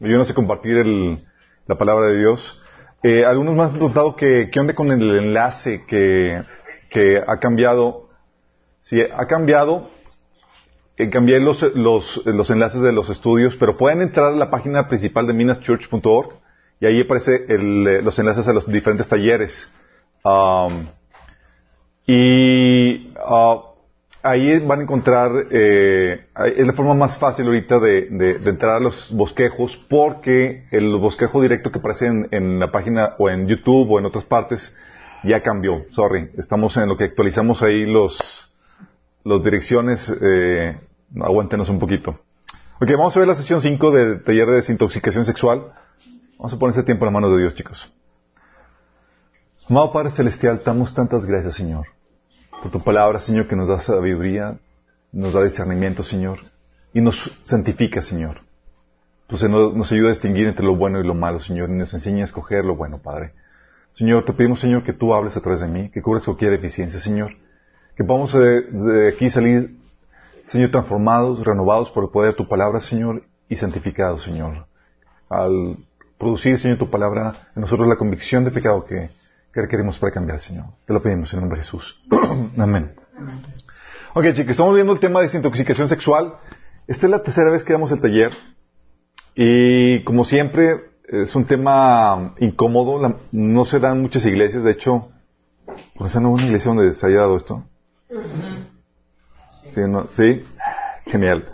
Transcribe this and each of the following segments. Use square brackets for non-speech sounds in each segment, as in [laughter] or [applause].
ayúdanos a compartir el, la palabra de Dios. Eh, algunos me han preguntado que, qué onda con el enlace que, que ha cambiado. Sí, ha cambiado. Eh, cambié los, los, los enlaces de los estudios, pero pueden entrar a la página principal de minaschurch.org y ahí aparece eh, los enlaces a los diferentes talleres. Um, y uh, ahí van a encontrar, eh, es la forma más fácil ahorita de, de, de, entrar a los bosquejos porque el bosquejo directo que aparece en, en, la página o en YouTube o en otras partes ya cambió. Sorry, estamos en lo que actualizamos ahí los, los direcciones. Eh, aguántenos un poquito. Ok, vamos a ver la sesión 5 del taller de desintoxicación sexual. Vamos a poner ese tiempo en la mano de Dios, chicos. Amado Padre Celestial, damos tantas gracias, Señor, por tu palabra, Señor, que nos da sabiduría, nos da discernimiento, Señor, y nos santifica, Señor. Tú nos ayuda a distinguir entre lo bueno y lo malo, Señor, y nos enseña a escoger lo bueno, Padre. Señor, te pedimos, Señor, que tú hables a través de mí, que cubres cualquier deficiencia, Señor. Que podamos de, de aquí salir, Señor, transformados, renovados por el poder de tu palabra, Señor, y santificados, Señor. Al producir, Señor, tu palabra en nosotros la convicción de pecado que, que requerimos para cambiar, Señor. Te lo pedimos en el nombre de Jesús. [clears throat] Amén. Ok, chicos, estamos viendo el tema de desintoxicación sexual. Esta es la tercera vez que damos el taller. Y como siempre, es un tema incómodo. La, no se dan muchas iglesias. De hecho, ¿por esa no una iglesia donde se haya dado esto? ¿Sí? No? ¿Sí? Genial.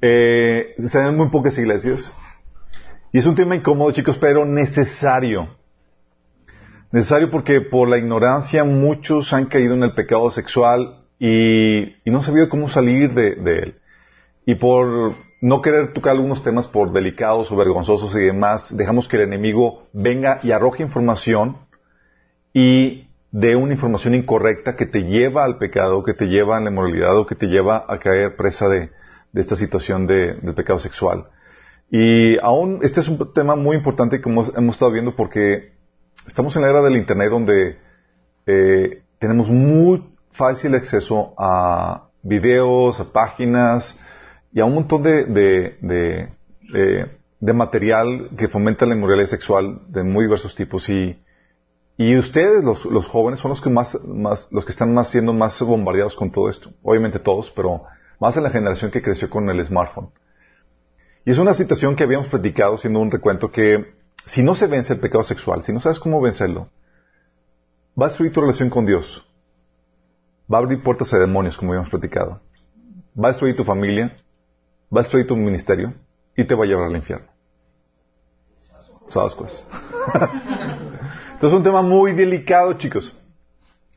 Eh, se dan muy pocas iglesias. Y es un tema incómodo, chicos, pero necesario. Necesario porque por la ignorancia muchos han caído en el pecado sexual y, no han sabido cómo salir de, él. Y por no querer tocar algunos temas por delicados o vergonzosos y demás, dejamos que el enemigo venga y arroje información y dé una información incorrecta que te lleva al pecado, que te lleva a la inmoralidad o que te lleva a caer presa de, esta situación de, del pecado sexual. Y aún, este es un tema muy importante hemos, hemos estado viendo porque estamos en la era del Internet donde eh, tenemos muy fácil acceso a videos, a páginas y a un montón de, de, material que fomenta la inmoralidad sexual de muy diversos tipos. Y, y ustedes, los, los jóvenes, son los que más, más, los que están más siendo más bombardeados con todo esto. Obviamente todos, pero más en la generación que creció con el smartphone. Y es una situación que habíamos platicado, siendo un recuento, que si no se vence el pecado sexual, si no sabes cómo vencerlo, va a destruir tu relación con Dios. Va a abrir puertas a demonios, como habíamos platicado. Va a destruir tu familia, va a destruir tu ministerio y te va a llevar al infierno. ¿Sabes pues? [laughs] Entonces es un tema muy delicado, chicos.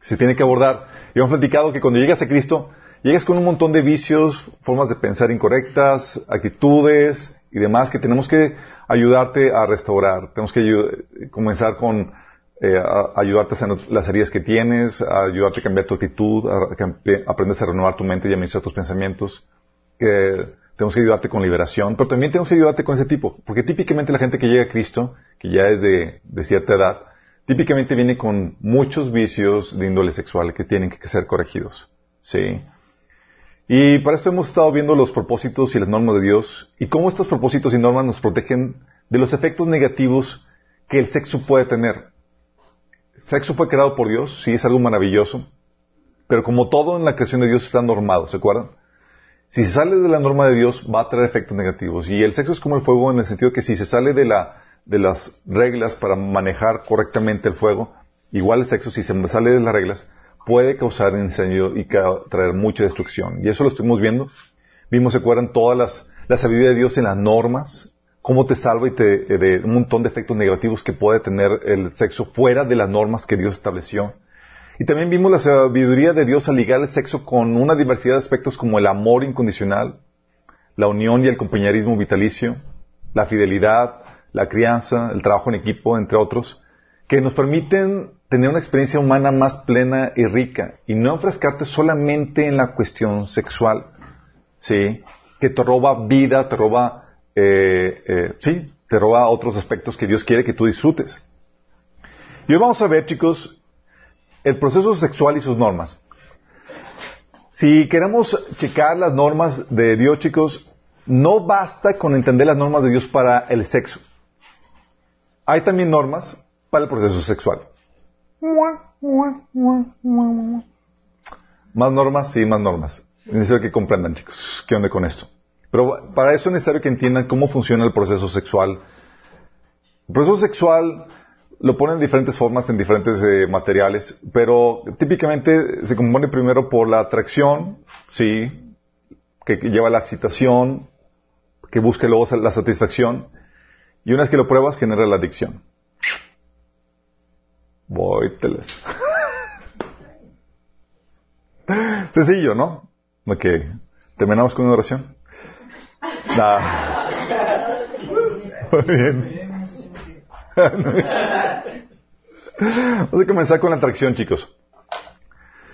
Se tiene que abordar. Y hemos platicado que cuando llegas a Cristo, llegas con un montón de vicios, formas de pensar incorrectas, actitudes y demás que tenemos que ayudarte a restaurar. Tenemos que comenzar con eh, a ayudarte a sanar las heridas que tienes, a ayudarte a cambiar tu actitud, a aprendes a renovar tu mente y administrar tus pensamientos. Tenemos que ayudarte con liberación, pero también tenemos que ayudarte con ese tipo, porque típicamente la gente que llega a Cristo, que ya es de, de cierta edad, típicamente viene con muchos vicios de índole sexual que tienen que ser corregidos. Sí. Y para esto hemos estado viendo los propósitos y las normas de Dios y cómo estos propósitos y normas nos protegen de los efectos negativos que el sexo puede tener. El sexo fue creado por Dios, sí, es algo maravilloso, pero como todo en la creación de Dios está normado, ¿se acuerdan? Si se sale de la norma de Dios, va a traer efectos negativos. Y el sexo es como el fuego en el sentido que si se sale de, la, de las reglas para manejar correctamente el fuego, igual el sexo, si se sale de las reglas, puede causar incendio y traer mucha destrucción. Y eso lo estuvimos viendo. Vimos, ¿se acuerdan? Todas las, la sabiduría de Dios en las normas, cómo te salva y te, de un montón de efectos negativos que puede tener el sexo fuera de las normas que Dios estableció. Y también vimos la sabiduría de Dios al ligar el sexo con una diversidad de aspectos como el amor incondicional, la unión y el compañerismo vitalicio, la fidelidad, la crianza, el trabajo en equipo, entre otros, que nos permiten tener una experiencia humana más plena y rica y no enfrescarte solamente en la cuestión sexual, ¿sí? Que te roba vida, te roba, eh, eh, sí, te roba otros aspectos que Dios quiere que tú disfrutes. Y hoy vamos a ver, chicos, el proceso sexual y sus normas. Si queremos checar las normas de Dios, chicos, no basta con entender las normas de Dios para el sexo. Hay también normas el proceso sexual. Más normas, sí, más normas. Es necesario que comprendan, chicos, qué onda con esto. Pero para eso es necesario que entiendan cómo funciona el proceso sexual. El proceso sexual lo ponen en diferentes formas, en diferentes eh, materiales, pero típicamente se compone primero por la atracción, sí, que, lleva la excitación, que busca luego la satisfacción, y una vez que lo pruebas genera la adicción. Voy, teles. Sencillo, ¿no? Ok. ¿Terminamos con una oración? Muy bien. Vamos a comenzar con la atracción, chicos.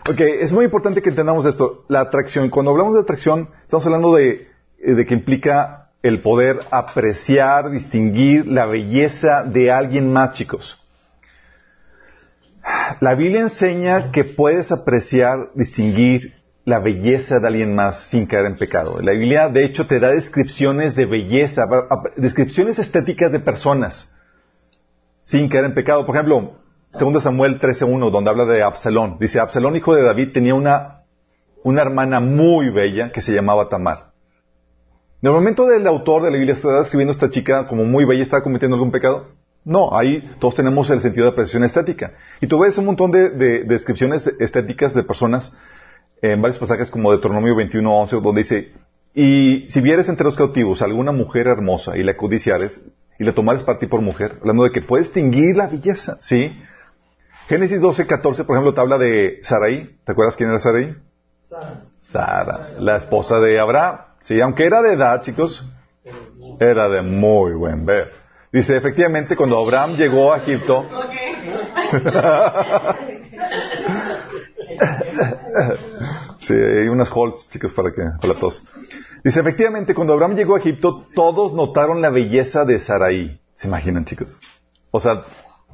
Ok, es muy importante que entendamos esto. La atracción, cuando hablamos de atracción, estamos hablando de, eh, de que implica el poder apreciar, distinguir la belleza de alguien más, chicos. La Biblia enseña que puedes apreciar, distinguir la belleza de alguien más sin caer en pecado. La Biblia, de hecho, te da descripciones de belleza, descripciones estéticas de personas sin caer en pecado. Por ejemplo, 2 Samuel 13.1, donde habla de Absalón. Dice, Absalón, hijo de David, tenía una, una hermana muy bella que se llamaba Tamar. En el momento del autor de la Biblia está escribiendo a esta chica como muy bella, ¿está cometiendo algún pecado? No, ahí todos tenemos el sentido de apreciación estética. Y tú ves un montón de, descripciones estéticas de personas en varios pasajes como Deuteronomio 21.11, donde dice, y si vieres entre los cautivos alguna mujer hermosa y la codiciares y la tomares para ti por mujer, hablando de que puedes distinguir la belleza, ¿sí? Génesis 12.14, por ejemplo, te habla de Sarai. ¿Te acuerdas quién era Sarai? Sara. Sara, la esposa de Abraham. Sí, aunque era de edad, chicos, era de muy buen ver. Dice, efectivamente, cuando Abraham llegó a Egipto, [laughs] [laughs] sí, hay unas holds, chicos, para que, para tos. Dice, efectivamente, cuando Abraham llegó a Egipto, todos notaron la belleza de Saraí. ¿Se imaginan, chicos? O sea,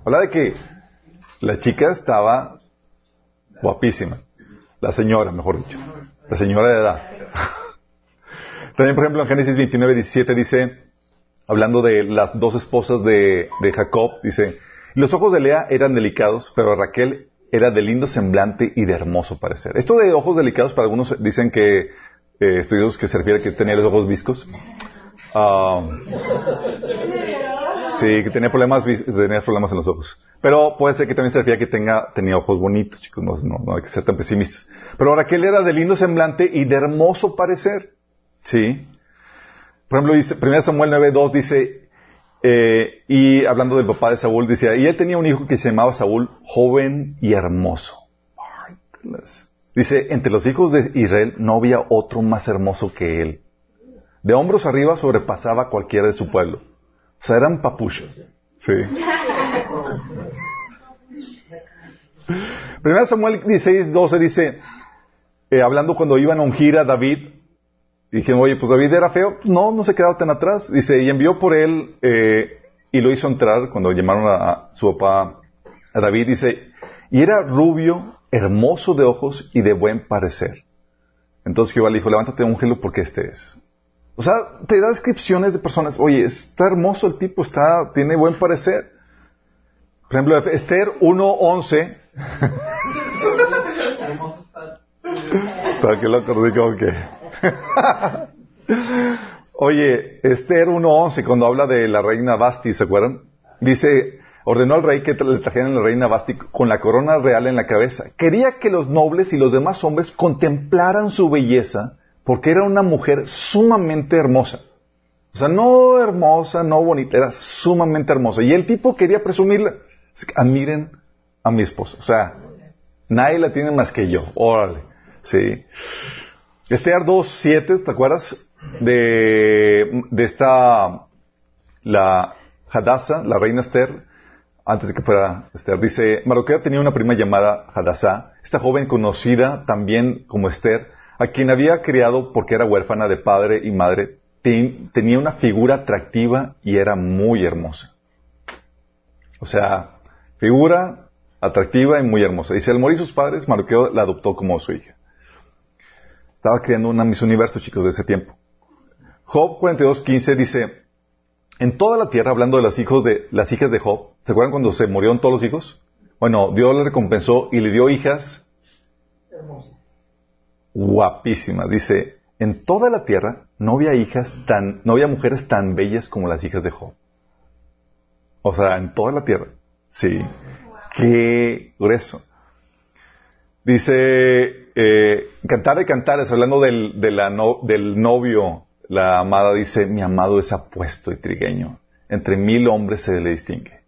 habla de que la chica estaba guapísima. La señora, mejor dicho. La señora de edad. [laughs] También, por ejemplo, en Génesis 29, 17 dice, hablando de las dos esposas de, Jacob, dice, los ojos de Lea eran delicados, pero Raquel era de lindo semblante y de hermoso parecer. Esto de ojos delicados, para algunos dicen que eh, que se refiere a que tenía los ojos viscos. Ah, sí, que tenía problemas, tenía problemas en los ojos. Pero puede ser que también se refiere a que tenga, tenía ojos bonitos, chicos, no, no hay que ser tan pesimistas. Pero Raquel era de lindo semblante y de hermoso parecer. Sí. Por ejemplo, dice, 1 Samuel 9.2 dice, eh, y hablando del papá de Saúl, decía, y él tenía un hijo que se llamaba Saúl, joven y hermoso. Dice, entre los hijos de Israel no había otro más hermoso que él. De hombros arriba sobrepasaba a cualquiera de su pueblo. O sea, eran papuchos. Sí. [laughs] 1 Samuel 16.12 dice, eh, hablando cuando iban a ungir a David, y dijeron, oye, pues David era feo. No, no se quedaba tan atrás. Dice, y envió por él eh, y lo hizo entrar cuando llamaron a, su papá, a David. Dice, y era rubio, hermoso de ojos y de buen parecer. Entonces Jehová le dijo, levántate, ungelo porque este es. O sea, te da descripciones de personas. Oye, está hermoso el tipo, está, tiene buen parecer. Por ejemplo, Esther 1.11. [laughs] Para que lo acordé como que... [laughs] Oye, Esther 1.11, cuando habla de la reina Basti, ¿se acuerdan? Dice, ordenó al rey que le trajeran la reina Basti con la corona real en la cabeza. Quería que los nobles y los demás hombres contemplaran su belleza porque era una mujer sumamente hermosa. O sea, no hermosa, no bonita, era sumamente hermosa. Y el tipo quería presumirla. Admiren a mi esposa. O sea, nadie la tiene más que yo. Órale. Sí. Esther 2.7, ¿te acuerdas? De, de esta, la Hadassah, la reina Esther, antes de que fuera Esther, dice, Mardoqueo tenía una prima llamada Hadassah, esta joven conocida también como Esther, a quien había criado porque era huérfana de padre y madre, tenía una figura atractiva y era muy hermosa. O sea, figura atractiva y muy hermosa. Dice, al morir sus padres, Mardoqueo la adoptó como su hija. Estaba creando una Miss Universo, chicos, de ese tiempo. Job 42.15 dice, en toda la tierra, hablando de las, hijos de las hijas de Job, ¿se acuerdan cuando se murieron todos los hijos? Bueno, Dios le recompensó y le dio hijas Hermoso. guapísimas. Dice, en toda la tierra no había hijas tan, no había mujeres tan bellas como las hijas de Job. O sea, en toda la tierra. Sí. Qué grueso. Dice, eh, cantar de cantares, hablando del, del novio, la amada dice, mi amado es apuesto y trigueño. Entre mil hombres se le distingue.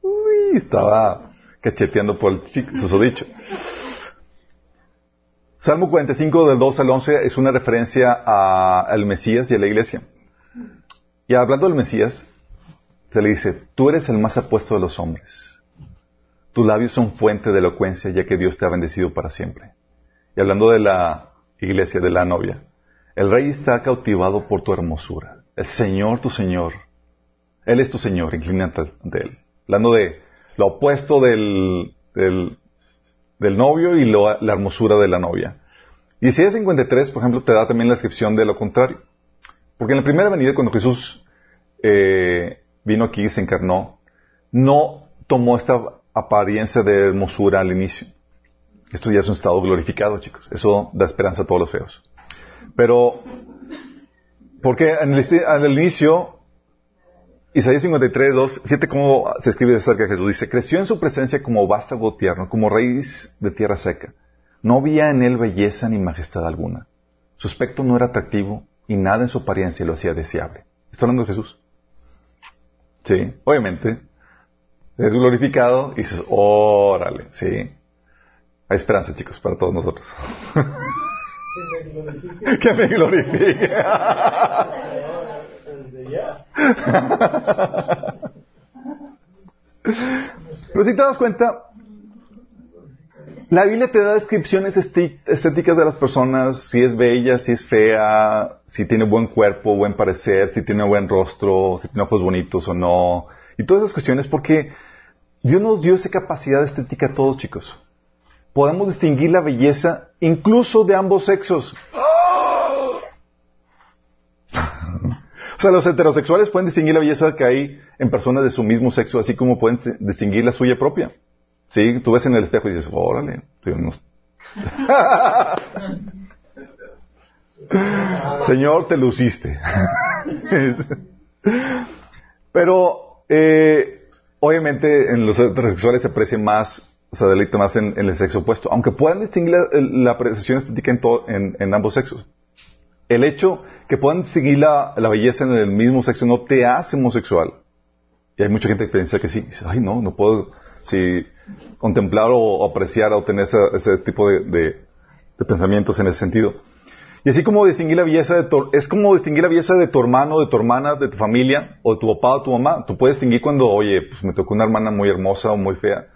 Uy, estaba cacheteando por el chico, susodicho. Salmo 45 del 2 al 11 es una referencia al Mesías y a la iglesia. Y hablando del Mesías, se le dice, tú eres el más apuesto de los hombres. Tus labios son fuente de elocuencia, ya que Dios te ha bendecido para siempre. Y hablando de la iglesia, de la novia, el rey está cautivado por tu hermosura. El Señor, tu Señor, Él es tu Señor, inclínate ante Él. Hablando de lo opuesto del, del, novio y la hermosura de la novia. Y Isaías 53, por ejemplo, te da también la descripción de lo contrario. Porque en la primera venida, cuando Jesús eh, vino aquí y se encarnó, no tomó esta apariencia de hermosura al inicio. Esto ya es un estado glorificado, chicos. Eso da esperanza a todos los feos. Pero, porque en el, al inicio, Isaías 53, 2, fíjate cómo se escribe acerca de Jesús. Dice, creció en su presencia como vástago tierno, como raíz de tierra seca. No había en él belleza ni majestad alguna. Su aspecto no era atractivo y nada en su apariencia lo hacía deseable. Está hablando de Jesús. Sí, obviamente. Es glorificado y dices, órale, sí. Hay esperanza, chicos, para todos nosotros. [laughs] Que me glorifique. [laughs] Pero si te das cuenta, la Biblia te da descripciones estéticas de las personas, si es bella, si es fea, si tiene buen cuerpo, buen parecer, si tiene buen rostro, si tiene ojos bonitos o no. Y todas esas cuestiones porque Dios nos dio esa capacidad estética a todos, chicos. Podemos distinguir la belleza incluso de ambos sexos. [laughs] O sea, los heterosexuales pueden distinguir la belleza que hay en personas de su mismo sexo, así como pueden distinguir la suya propia. Sí, tú ves en el espejo y dices, órale, no- [laughs] Señor, te luciste. [laughs] Pero, eh, obviamente, en los heterosexuales se aprecia más, se deleita más en, el sexo opuesto, aunque puedan distinguir la, apreciación estética en, to- en- en ambos sexos. El hecho que puedan distinguir la, belleza en el mismo sexo no te hace homosexual. Y hay mucha gente que piensa que sí. Dice, ay, no, no puedo sí, contemplar o, apreciar o tener ese, tipo de pensamientos en ese sentido. Y así como distinguir la belleza de tu, es como distinguir la belleza de tu hermano, de tu hermana, de tu familia, o de tu papá o tu mamá. Tú puedes distinguir cuando, oye, pues me tocó una hermana muy hermosa o muy fea.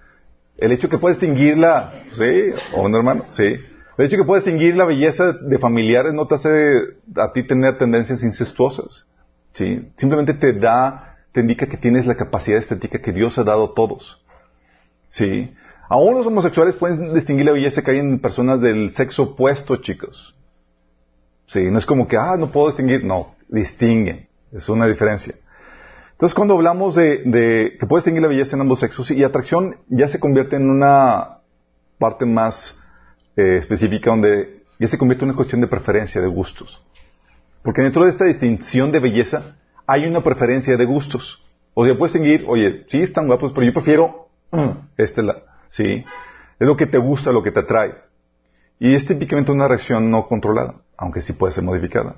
El hecho que puedes distinguirla, sí, o un hermano, sí. El hecho que puedes distinguir la belleza de familiares no te hace a ti tener tendencias incestuosas. Sí. Simplemente te da, te indica que tienes la capacidad estética que Dios ha dado a todos. Sí. Aún los homosexuales pueden distinguir la belleza que hay en personas del sexo opuesto, chicos. Sí, no es como que, ah, no puedo distinguir. No, distinguen. Es una diferencia. Entonces, cuando hablamos de, de que puedes distinguir la belleza en ambos sexos y atracción ya se convierte en una parte más eh, específica donde ya se convierte en una cuestión de preferencia, de gustos. Porque dentro de esta distinción de belleza hay una preferencia de gustos. O sea, puedes distinguir, oye, sí, están guapos, pero yo prefiero mm, este, la, sí. Es lo que te gusta, lo que te atrae. Y es típicamente una reacción no controlada, aunque sí puede ser modificada.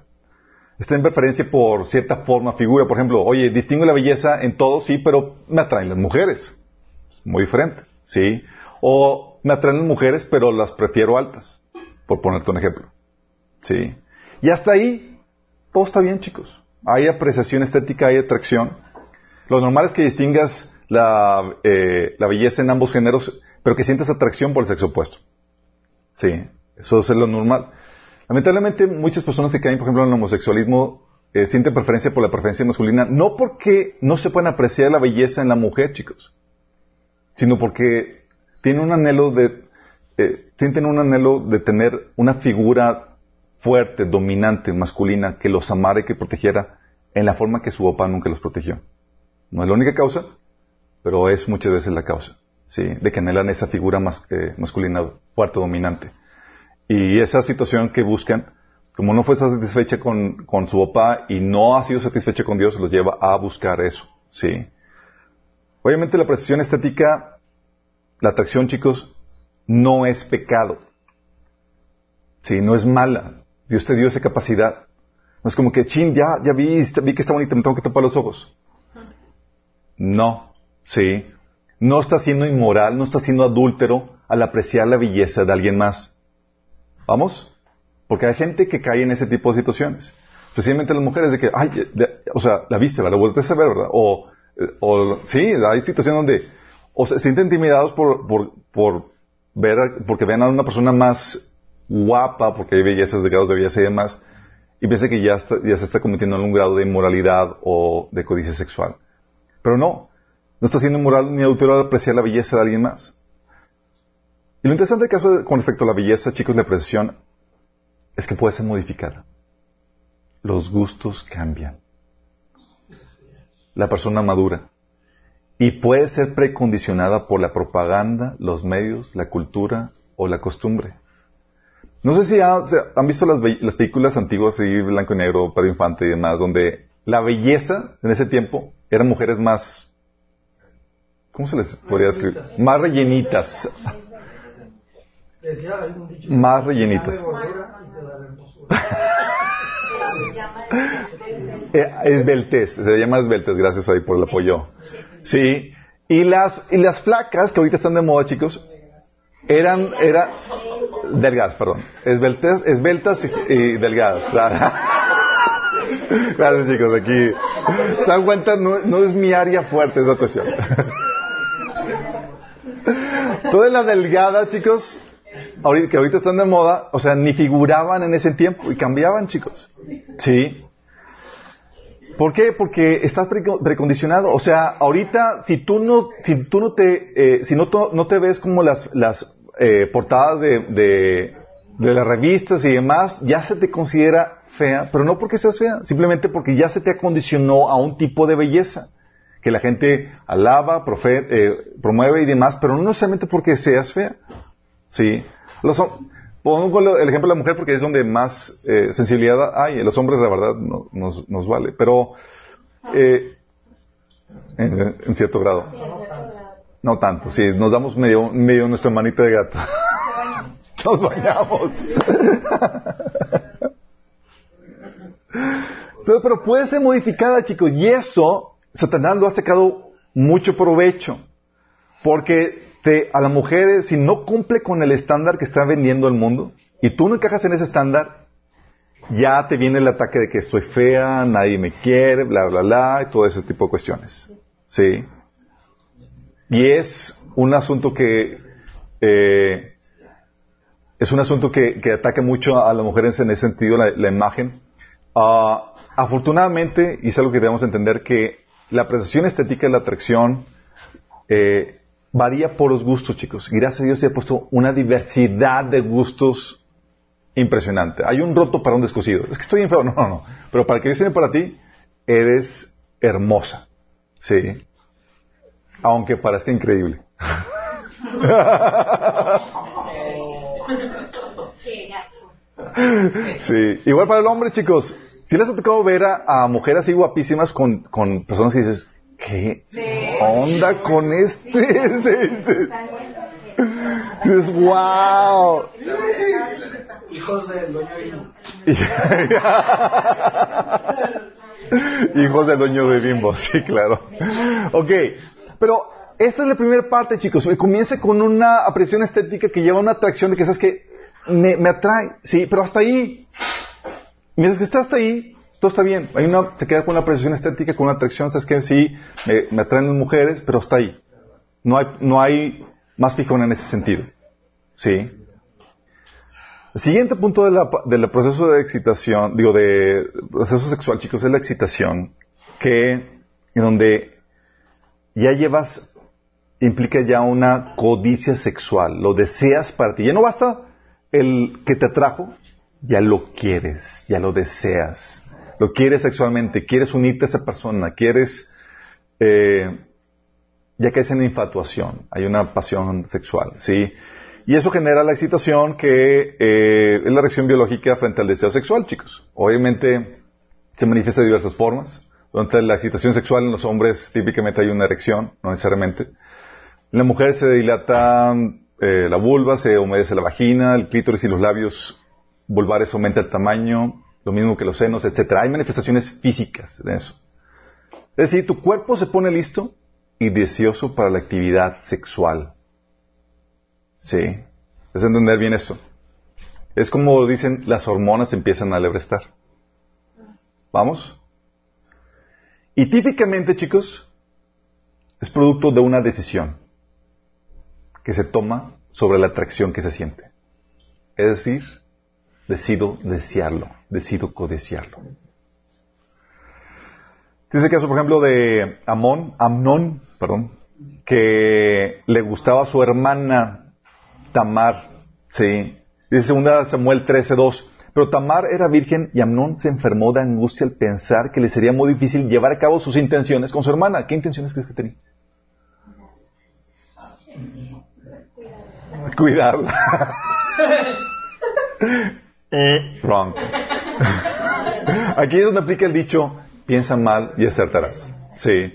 Está en preferencia por cierta forma, figura. Por ejemplo, oye, distingo la belleza en todo, sí, pero me atraen las mujeres. Es muy diferente, ¿sí? O me atraen las mujeres, pero las prefiero altas, por ponerte un ejemplo. ¿Sí? Y hasta ahí, todo está bien, chicos. Hay apreciación estética, hay atracción. Lo normal es que distingas la, eh, la belleza en ambos géneros, pero que sientas atracción por el sexo opuesto. Sí, eso es lo normal. Lamentablemente, muchas personas que caen, por ejemplo, en el homosexualismo, eh, sienten preferencia por la preferencia masculina, no porque no se puedan apreciar la belleza en la mujer, chicos, sino porque tienen un anhelo de, eh, sienten un anhelo de tener una figura fuerte, dominante, masculina, que los amara y que protegiera en la forma que su papá nunca los protegió. No es la única causa, pero es muchas veces la causa, ¿sí? De que anhelan esa figura eh, masculina fuerte, dominante. Y esa situación que buscan, como no fue satisfecha con, con su papá y no ha sido satisfecha con Dios, los lleva a buscar eso, ¿sí? Obviamente la precisión estética, la atracción, chicos, no es pecado. Sí, no es mala. Dios te dio esa capacidad. No es como que, chin, ya, ya vi, vi que está bonita, me tengo que tapar los ojos. No, sí. No está siendo inmoral, no está siendo adúltero al apreciar la belleza de alguien más. ¿Vamos? Porque hay gente que cae en ese tipo de situaciones. Especialmente las mujeres de que, ay, o sea, la viste, la volteaste a ver, ¿verdad? O, eh, o, sí, hay situaciones donde o se sienten intimidados por, ver, porque ven a una persona más guapa, porque hay bellezas de grados de belleza y demás, y piensa que ya, ya se está cometiendo algún grado de inmoralidad o de codicia sexual. Pero no, no está siendo inmoral ni adultero al apreciar la belleza de alguien más. Y lo interesante del caso con respecto a la belleza, chicos, la apreciación, es que puede ser modificada. Los gustos cambian. La persona madura. Y puede ser precondicionada por la propaganda, los medios, la cultura o la costumbre. No sé si han visto las, películas antiguas, y blanco y negro, para Infante y demás, donde la belleza en ese tiempo eran mujeres más, ¿cómo se les podría describir? Más rellenitas. [laughs] Más rellenitas. [laughs] Eh, esbeltez, se llama esbeltez, gracias ahí por el apoyo. Sí, y las, y las flacas que ahorita están de moda, chicos, eran, era, delgadas, perdón, esbeltas, esbeltas y, delgadas. [laughs] Gracias chicos, aquí. Se dan cuenta, no, no es mi área fuerte esa cuestión. [laughs] Todas las delgadas, chicos, que ahorita están de moda, o sea, ni figuraban en ese tiempo y cambiaban, chicos. Sí. ¿Por qué? Porque estás precondicionado. O sea, ahorita, si tú no, si tú no te, eh, si no, no te ves como las, las eh, portadas de, de, las revistas y demás, ya se te considera fea, pero no porque seas fea, simplemente porque ya se te acondicionó a un tipo de belleza que la gente alaba, eh, promueve y demás, pero no necesariamente porque seas fea. ¿Sí? Los, pongo el ejemplo de la mujer porque es donde más eh, sensibilidad hay. Los hombres, la verdad, no, nos, nos, vale. Pero, eh, en, en, cierto grado. No tanto, sí, nos damos medio, medio nuestra manita de gato. [laughs] nos bañamos. [laughs] Pero puede ser modificada, chicos, y eso Satanás lo ha sacado mucho provecho. Porque te, a la mujer, si no cumple con el estándar que está vendiendo el mundo, y tú no encajas en ese estándar, ya te viene el ataque de que estoy fea, nadie me quiere, bla, bla, bla, y todo ese tipo de cuestiones. ¿Sí? Y es un asunto que eh, es un asunto que, ataca mucho a las mujeres en ese sentido, la, imagen. Ah, afortunadamente, y es algo que debemos entender, que la apreciación estética de la atracción eh, varía por los gustos, chicos. Gracias a Dios se ha puesto una diversidad de gustos impresionante. Hay un roto para un descosido. Es que estoy en No, no, no. Pero para que yo esté para ti, eres hermosa. Sí aunque parezca increíble. [laughs] sí, igual para el hombre, chicos. Si les ha tocado ver a, mujeres así guapísimas con, con, personas que dices, ¿qué onda con este? [laughs] dices, wow. Hijos del dueño de Bimbo. [laughs] Hijos del dueño de Bimbo, sí, claro. Ok, pero esta es la primera parte, chicos. Comienza con una apreciación estética que lleva a una atracción de que sabes que me, atrae, sí, pero hasta ahí. Mientras que está hasta ahí, todo está bien. Hay te quedas con una apreciación estética, con una atracción, sabes que sí, me, atraen las mujeres, pero hasta ahí. No hay, no hay más fijón en ese sentido. ¿Sí? El siguiente punto del proceso de excitación, digo, de proceso sexual, chicos, es la excitación, que en donde ya llevas, implica ya una codicia sexual, lo deseas para ti. Ya no basta el que te atrajo, ya lo quieres, ya lo deseas. Lo quieres sexualmente, quieres unirte a esa persona, quieres, eh, ya que es en infatuación, hay una pasión sexual, ¿sí? Y eso genera la excitación que eh, es la reacción biológica frente al deseo sexual, chicos. Obviamente se manifiesta de diversas formas. Durante la excitación sexual en los hombres típicamente hay una erección, no necesariamente. En la mujer se dilata eh, la vulva, se humedece la vagina, el clítoris y los labios vulvares aumenta el tamaño, lo mismo que los senos, etcétera. Hay manifestaciones físicas de eso. Es decir, tu cuerpo se pone listo y deseoso para la actividad sexual. Sí, es entender bien eso. Es como dicen, las hormonas empiezan a alebrestar. ¿Vamos? Y típicamente, chicos, es producto de una decisión que se toma sobre la atracción que se siente. Es decir, decido desearlo, decido codiciarlo. Dice el caso, por ejemplo, de Amón, Amnón, perdón, que le gustaba a su hermana Tamar, sí. Dice 2 Samuel 13:2, pero Tamar era virgen y Amnón se enfermó de angustia al pensar que le sería muy difícil llevar a cabo sus intenciones con su hermana. ¿Qué intenciones crees que tenía? [laughs] Cuidarla. [laughs] Wrong. [laughs] Aquí es donde aplica el dicho, piensa mal y acertarás. Sí.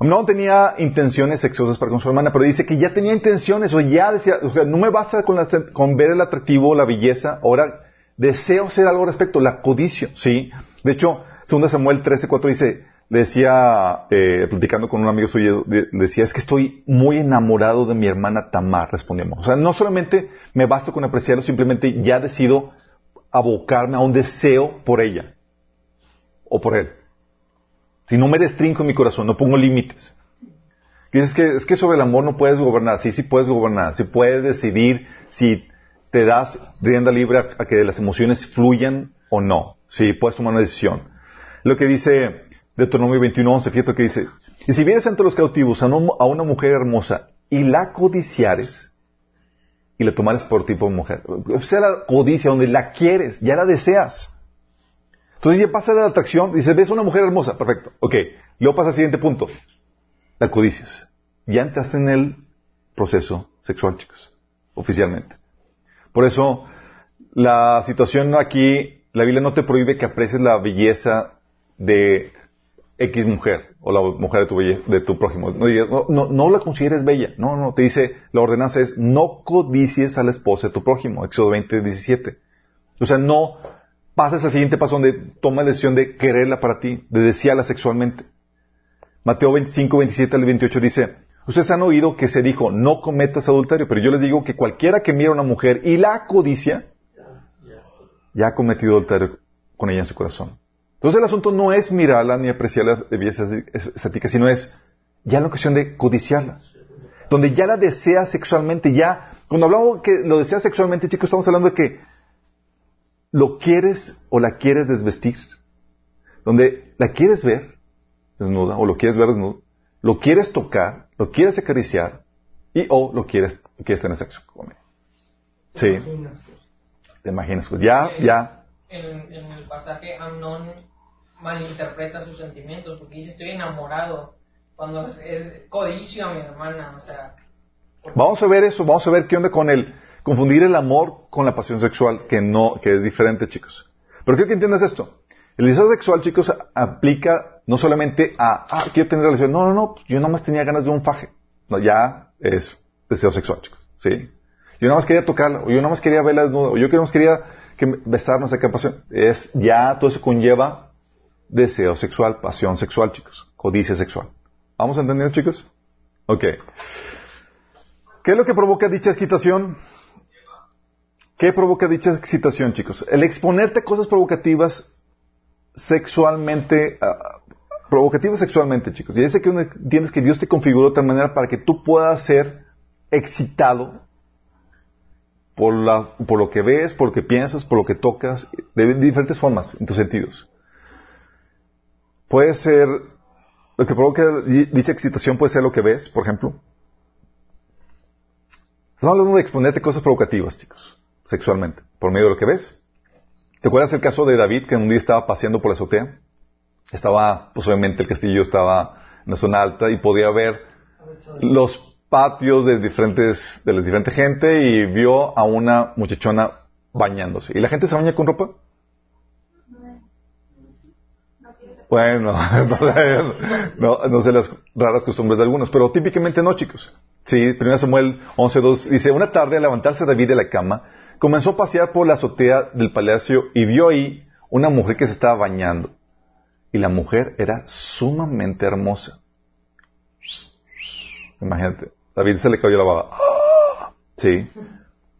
No tenía intenciones sexuosas para con su hermana, pero dice que ya tenía intenciones, o ya decía, o sea, no me basta con, con ver el atractivo, la belleza, ahora deseo hacer algo al respecto, la codicio, ¿sí? De hecho, 2 Samuel 13:4 dice, decía, eh, platicando con un amigo suyo, decía, es que estoy muy enamorado de mi hermana Tamar, respondíamos. O sea, no solamente me basta con apreciarlo, simplemente ya decido abocarme a un deseo por ella o por él. Si no me restringo mi corazón, no pongo límites. Dices que es que sobre el amor no puedes gobernar. Sí, sí puedes gobernar. Sí puedes decidir si te das rienda libre a, que las emociones fluyan o no. Sí, puedes tomar una decisión. Lo que dice Deuteronomio 21.11, fíjate que dice, y si vienes entre los cautivos a, a una mujer hermosa y la codiciares, y la tomares por tipo mujer. O sea, la codicia, donde la quieres, ya la deseas. Entonces ya pasa la atracción, dices, ves una mujer hermosa, perfecto. Ok, luego pasa al siguiente punto. La codicias. Ya entraste en el proceso sexual, chicos, oficialmente. Por eso, la situación aquí, la Biblia no te prohíbe que aprecies la belleza de X mujer o la mujer de tu, prójimo. No, no, no, la consideres bella. No, no, te dice, la ordenanza es no codicies a la esposa de tu prójimo. Éxodo 20, 17. O sea, no pases al siguiente paso donde toma la decisión de quererla para ti, de desearla sexualmente. Mateo 25, 27 al 28 dice, ustedes han oído que se dijo, no cometas adulterio, pero yo les digo que cualquiera que mira a una mujer y la codicia, ya ha cometido adulterio con ella en su corazón. Entonces el asunto no es mirarla ni apreciarla de belleza estética, sino es ya la cuestión de codiciarla. Donde ya la deseas sexualmente, ya, cuando hablamos que lo deseas sexualmente, chicos, estamos hablando de que lo quieres o la quieres desvestir. Donde la quieres ver desnuda o lo quieres ver desnudo, lo quieres tocar, lo quieres acariciar y o lo quieres, quieres tener sexo con él. Sí. Te imaginas. Ya, ya. En, en el pasaje Amnon malinterpreta sus sentimientos, porque dice estoy enamorado, cuando es, codicio a mi hermana, o sea... Vamos a ver eso, vamos a ver qué onda con el confundir el amor con la pasión sexual, que no, que es diferente, chicos. Pero quiero que entiendas esto. El deseo sexual, chicos, aplica no solamente a, ah, quiero tener relación. No, no, no, yo nada más tenía ganas de un faje. No, ya es deseo sexual, chicos. ¿Sí? Yo nada más quería tocarla, o yo nada más quería verla desnuda, o yo nada más quería que besarnos, qué pasión. Es, ya todo eso conlleva deseo sexual, pasión sexual, chicos. Codicia sexual. ¿Vamos a entender, chicos? Ok. ¿Qué es lo que provoca dicha excitación? ¿Qué provoca dicha excitación, chicos? El exponerte cosas provocativas sexualmente, ah, provocativas sexualmente, chicos. Y dice que entiendes que Dios te configuró de tal manera para que tú puedas ser excitado por, la, por lo que ves, por lo que piensas, por lo que tocas, de diferentes formas, en tus sentidos. Puede ser, lo que provoca dicha excitación puede ser lo que ves, por ejemplo. Estamos hablando de exponerte cosas provocativas, chicos, sexualmente, por medio de lo que ves ¿Te acuerdas el caso de David que un día estaba paseando por la azotea? Estaba, pues obviamente el castillo estaba en la zona alta y podía ver los patios de diferentes, de la diferente gente y vio a una muchachona bañándose. ¿Y la gente se baña con ropa? Bueno, [laughs] no, no sé las raras costumbres de algunos, pero típicamente no, chicos. Sí, 1 Samuel 11.2 dice, una tarde al levantarse David de la cama, comenzó a pasear por la azotea del palacio y vio ahí una mujer que se estaba bañando. Y la mujer era sumamente hermosa. Imagínate, David se le cayó la baba. Sí.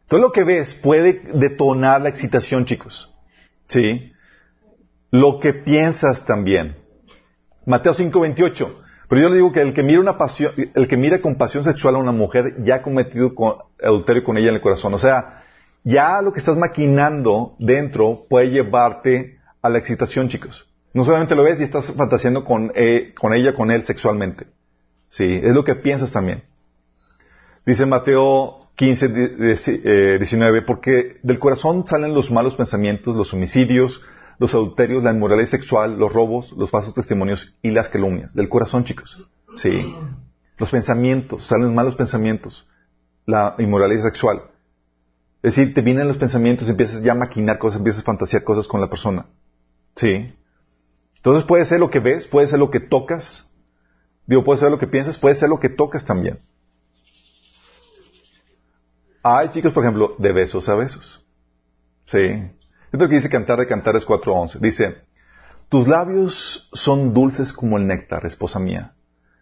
Todo lo que ves puede detonar la excitación, chicos. Sí. Lo que piensas también. Mateo 5:28. Pero yo le digo que el que mira una pasión, el que mira con pasión sexual a una mujer ya ha cometido adulterio con ella en el corazón. O sea, ya lo que estás maquinando dentro puede llevarte a la excitación, chicos. No solamente lo ves y estás fantaseando con, eh, con ella, con él sexualmente. Sí, es lo que piensas también. Dice Mateo 15, 19, eh, porque del corazón salen los malos pensamientos, los homicidios, los adulterios, la inmoralidad sexual, los robos, los falsos testimonios y las calumnias. Del corazón, chicos. Sí. Los pensamientos, salen malos pensamientos, la inmoralidad sexual. Es decir, te vienen los pensamientos, empiezas ya a maquinar cosas, empiezas a fantasear cosas con la persona. Sí. Entonces puede ser lo que ves, puede ser lo que tocas. Digo, puede ser lo que piensas, puede ser lo que tocas también. Hay chicos, por ejemplo, de besos a besos. Sí. Esto que dice Cantar de Cantares 4.11. Dice, tus labios son dulces como el néctar, esposa mía.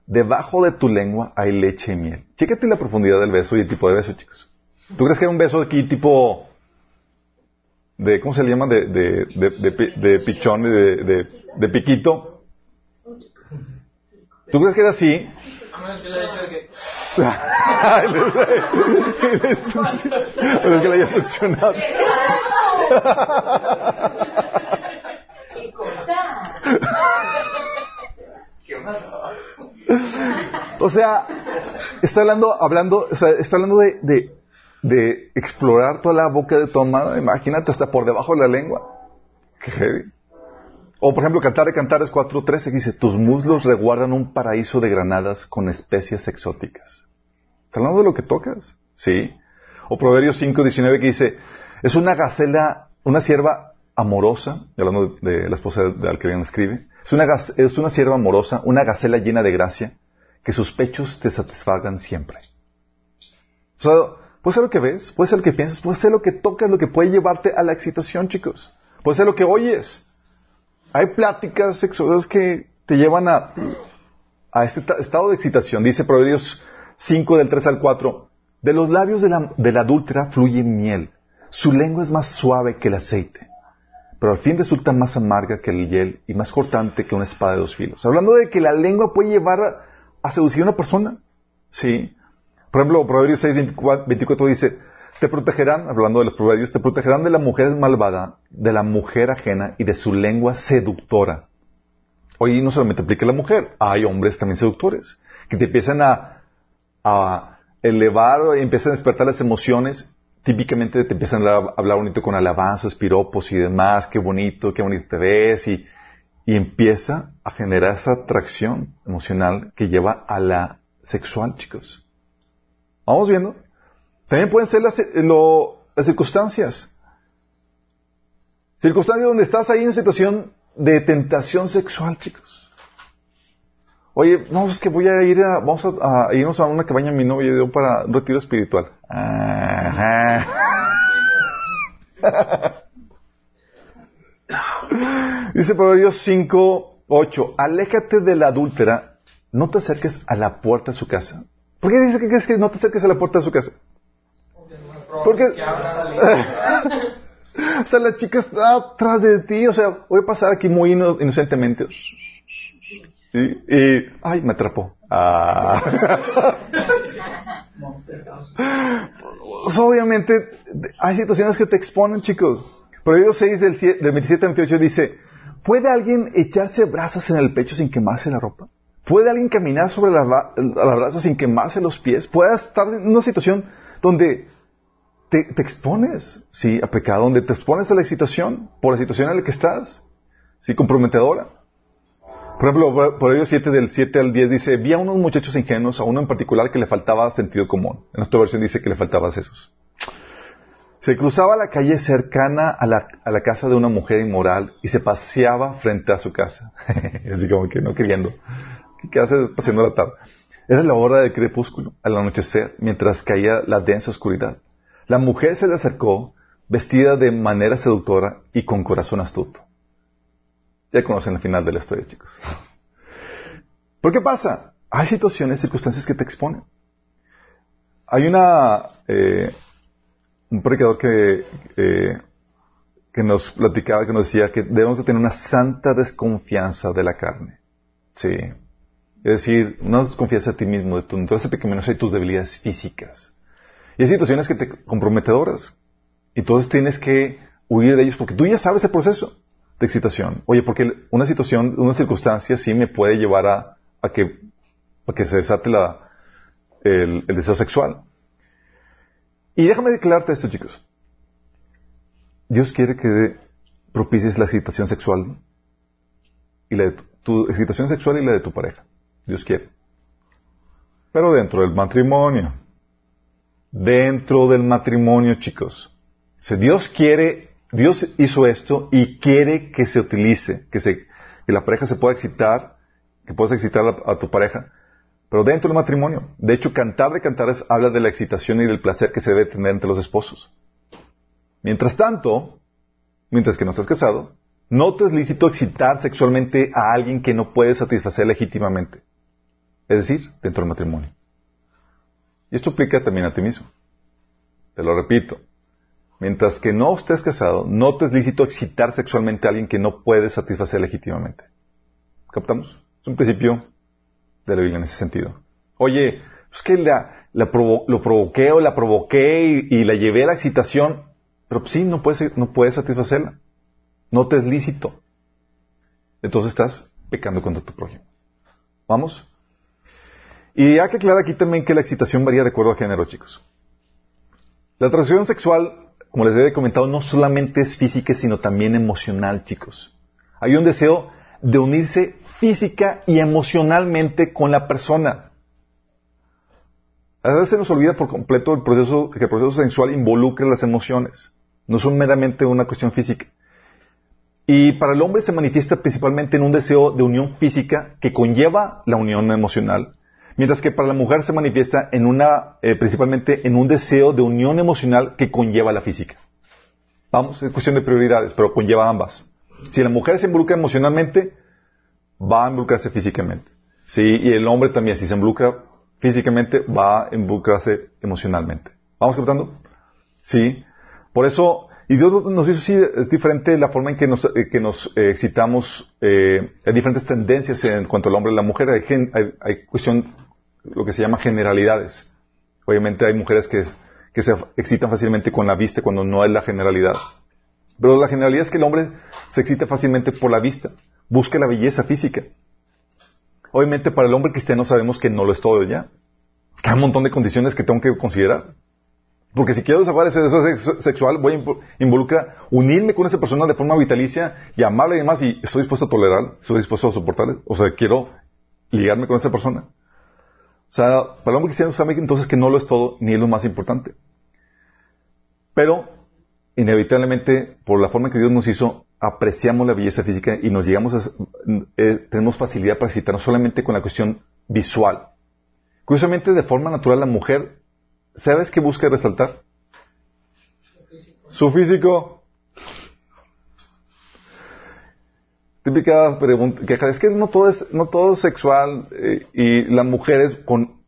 Debajo de tu lengua hay leche y miel. Chécate la profundidad del beso y el tipo de beso, chicos. ¿Tú crees que era un beso aquí tipo de, ¿cómo se le llama? De, de, de, de, de pichón, de, piquito. ¿Tú crees que era así? [laughs] Menos que le haya hecho o sea, está hablando, hablando, o sea, está hablando de, de, de, explorar toda la boca de tu amada. Imagínate hasta por debajo de la lengua. Qué heavy. O por ejemplo, Cantar de Cantares 4.13 que dice, tus muslos reguardan un paraíso de granadas con especias exóticas. ¿Está hablando de lo que tocas? Sí. O Proverbios 5.19 que dice, es una gacela, una sierva amorosa, hablando de, la esposa de, que escribe, es una, es una sierva amorosa, una gacela llena de gracia, que sus pechos te satisfagan siempre. O sea, puede ser lo que ves, puede ser lo que piensas, puede ser lo que tocas, lo que puede llevarte a la excitación, chicos. Puede ser lo que oyes. Hay pláticas sexuales que te llevan a, a este estado de excitación. Dice Proverbios 5 del 3 al 4. De los labios de la, de la adúltera fluye miel su lengua es más suave que el aceite, pero al fin resulta más amarga que el hiel y más cortante que una espada de dos filos. Hablando de que la lengua puede llevar a, seducir a una persona. Sí. Por ejemplo, Proverbios 6, 24, dice, te protegerán, hablando de los proverbios, te protegerán de la mujer malvada, de la mujer ajena y de su lengua seductora. Hoy no solamente aplica la mujer, hay hombres también seductores, que te empiezan a, a elevar empiezan a despertar las emociones típicamente te empiezan a hablar bonito con alabanzas, piropos y demás, qué bonito, qué bonito te ves, y, y empieza a generar esa atracción emocional que lleva a la sexual, chicos. Vamos viendo. También pueden ser las, las circunstancias. Circunstancias donde estás ahí en situación de tentación sexual, chicos. Oye, no, es que voy a ir a, vamos a, irnos a una cabaña mi novio para un retiro espiritual. [laughs] Dice Proverbios 5, 8, aléjate de la adúltera, no te acerques a la puerta de su casa. ¿Por qué dice que, que no te acerques a la puerta de su casa? Porque, [laughs] o sea, la chica está atrás de ti, o sea, voy a pasar aquí muy inocentemente. Y, ay, me atrapó. Ah. [laughs] obviamente, hay situaciones que te exponen, chicos. Proverbios 6 del, del 27 al 28 dice, ¿puede alguien echarse brazos en el pecho sin quemarse la ropa? ¿Puede alguien caminar sobre las, las brazos sin quemarse los pies? ¿Puede estar en una situación donde te, te expones, sí, a pecado, donde te expones a la excitación por la situación en la que estás, sí, comprometedora. Por ejemplo, por ello 7 del 7 al 10 dice, vi a unos muchachos ingenuos, a uno en particular que le faltaba sentido común. En nuestra versión dice que le faltaba sesos. Se cruzaba la calle cercana a la, a la casa de una mujer inmoral y se paseaba frente a su casa. [laughs] Así como que no queriendo. ¿Qué hace paseando la tarde? Era la hora del crepúsculo, al anochecer, mientras caía la densa oscuridad. La mujer se le acercó, vestida de manera seductora y con corazón astuto. Ya conocen el final de la historia, chicos. ¿Por qué pasa? Hay situaciones, circunstancias que te exponen. Hay una, eh, un predicador que, eh, que nos platicaba, que nos decía que debemos de tener una santa desconfianza de la carne. Sí. Es decir, una desconfianza de ti mismo, de tu naturaleza pecaminosa y tus debilidades físicas. Y hay situaciones que te comprometedoras. Y entonces tienes que huir de ellos porque tú ya sabes el proceso de excitación. Oye, porque una situación, una circunstancia sí me puede llevar a, que, se desate el, deseo sexual. Y déjame declararte esto, chicos. Dios quiere que propicies la excitación sexual y la de tu, excitación sexual y la de tu pareja. Dios quiere. Pero dentro del matrimonio. Dentro del matrimonio, chicos. Dios quiere Dios hizo esto y quiere que se utilice, que, la pareja se pueda excitar, que puedas excitar a, tu pareja, pero dentro del matrimonio. De hecho, cantar de cantares habla de la excitación y del placer que se debe tener entre los esposos. Mientras tanto, mientras que no estás casado, no te es lícito excitar sexualmente a alguien que no puedes satisfacer legítimamente. Es decir, dentro del matrimonio. Y esto aplica también a ti mismo. Te lo repito. Mientras que no estés casado, no te es lícito excitar sexualmente a alguien que no puedes satisfacer legítimamente. ¿Captamos? Es un principio de la Biblia en ese sentido. Oye, es que la, la provo lo provoqué o la provoqué y, la llevé a la excitación, pero sí, no puedes, no puedes satisfacerla. No te es lícito. Entonces estás pecando contra tu prójimo. ¿Vamos? Y hay que aclarar aquí también que la excitación varía de acuerdo al género, chicos. La atracción sexual como les he comentado, no solamente es física, sino también emocional, chicos. Hay un deseo de unirse física y emocionalmente con la persona. A veces se nos olvida por completo el proceso, que el proceso sexual involucra las emociones. No son meramente una cuestión física. Y para el hombre se manifiesta principalmente en un deseo de unión física que conlleva la unión emocional, Mientras que para la mujer se manifiesta en una, eh, principalmente en un deseo de unión emocional que conlleva la física. Vamos, es cuestión de prioridades, pero conlleva ambas. Si la mujer se involucra emocionalmente, va a involucrarse físicamente. Sí, y el hombre también, si se involucra físicamente, va a involucrarse emocionalmente. ¿Vamos captando? Sí. Por eso, y Dios nos hizo así, es diferente la forma en que nos, eh, que nos eh, excitamos, hay diferentes tendencias en cuanto al hombre y la mujer, hay, hay, hay cuestión lo que se llama generalidades. Obviamente hay mujeres que, se excitan fácilmente con la vista cuando no es la generalidad. Pero la generalidad es que el hombre se excita fácilmente por la vista, busca la belleza física. Obviamente para el hombre cristiano sabemos que no lo es todo ya. Que hay un montón de condiciones que tengo que considerar. Porque si quiero desahogar ese deseo sexual, voy a involucrar unirme con esa persona de forma vitalicia y amarla y demás, y estoy dispuesto a tolerar, estoy dispuesto a soportarle. O sea, quiero ligarme con esa persona. O sea, para el hombre cristiano sabe entonces que no lo es todo ni es lo más importante. Pero, inevitablemente, por la forma que Dios nos hizo, apreciamos la belleza física y nos llegamos a, eh, tenemos facilidad para excitarnos solamente con la cuestión visual. Curiosamente, de forma natural, la mujer, ¿sabes qué busca resaltar? Su físico. Típica pregunta, queja, es que no todo es, no todo es sexual eh, y las mujeres con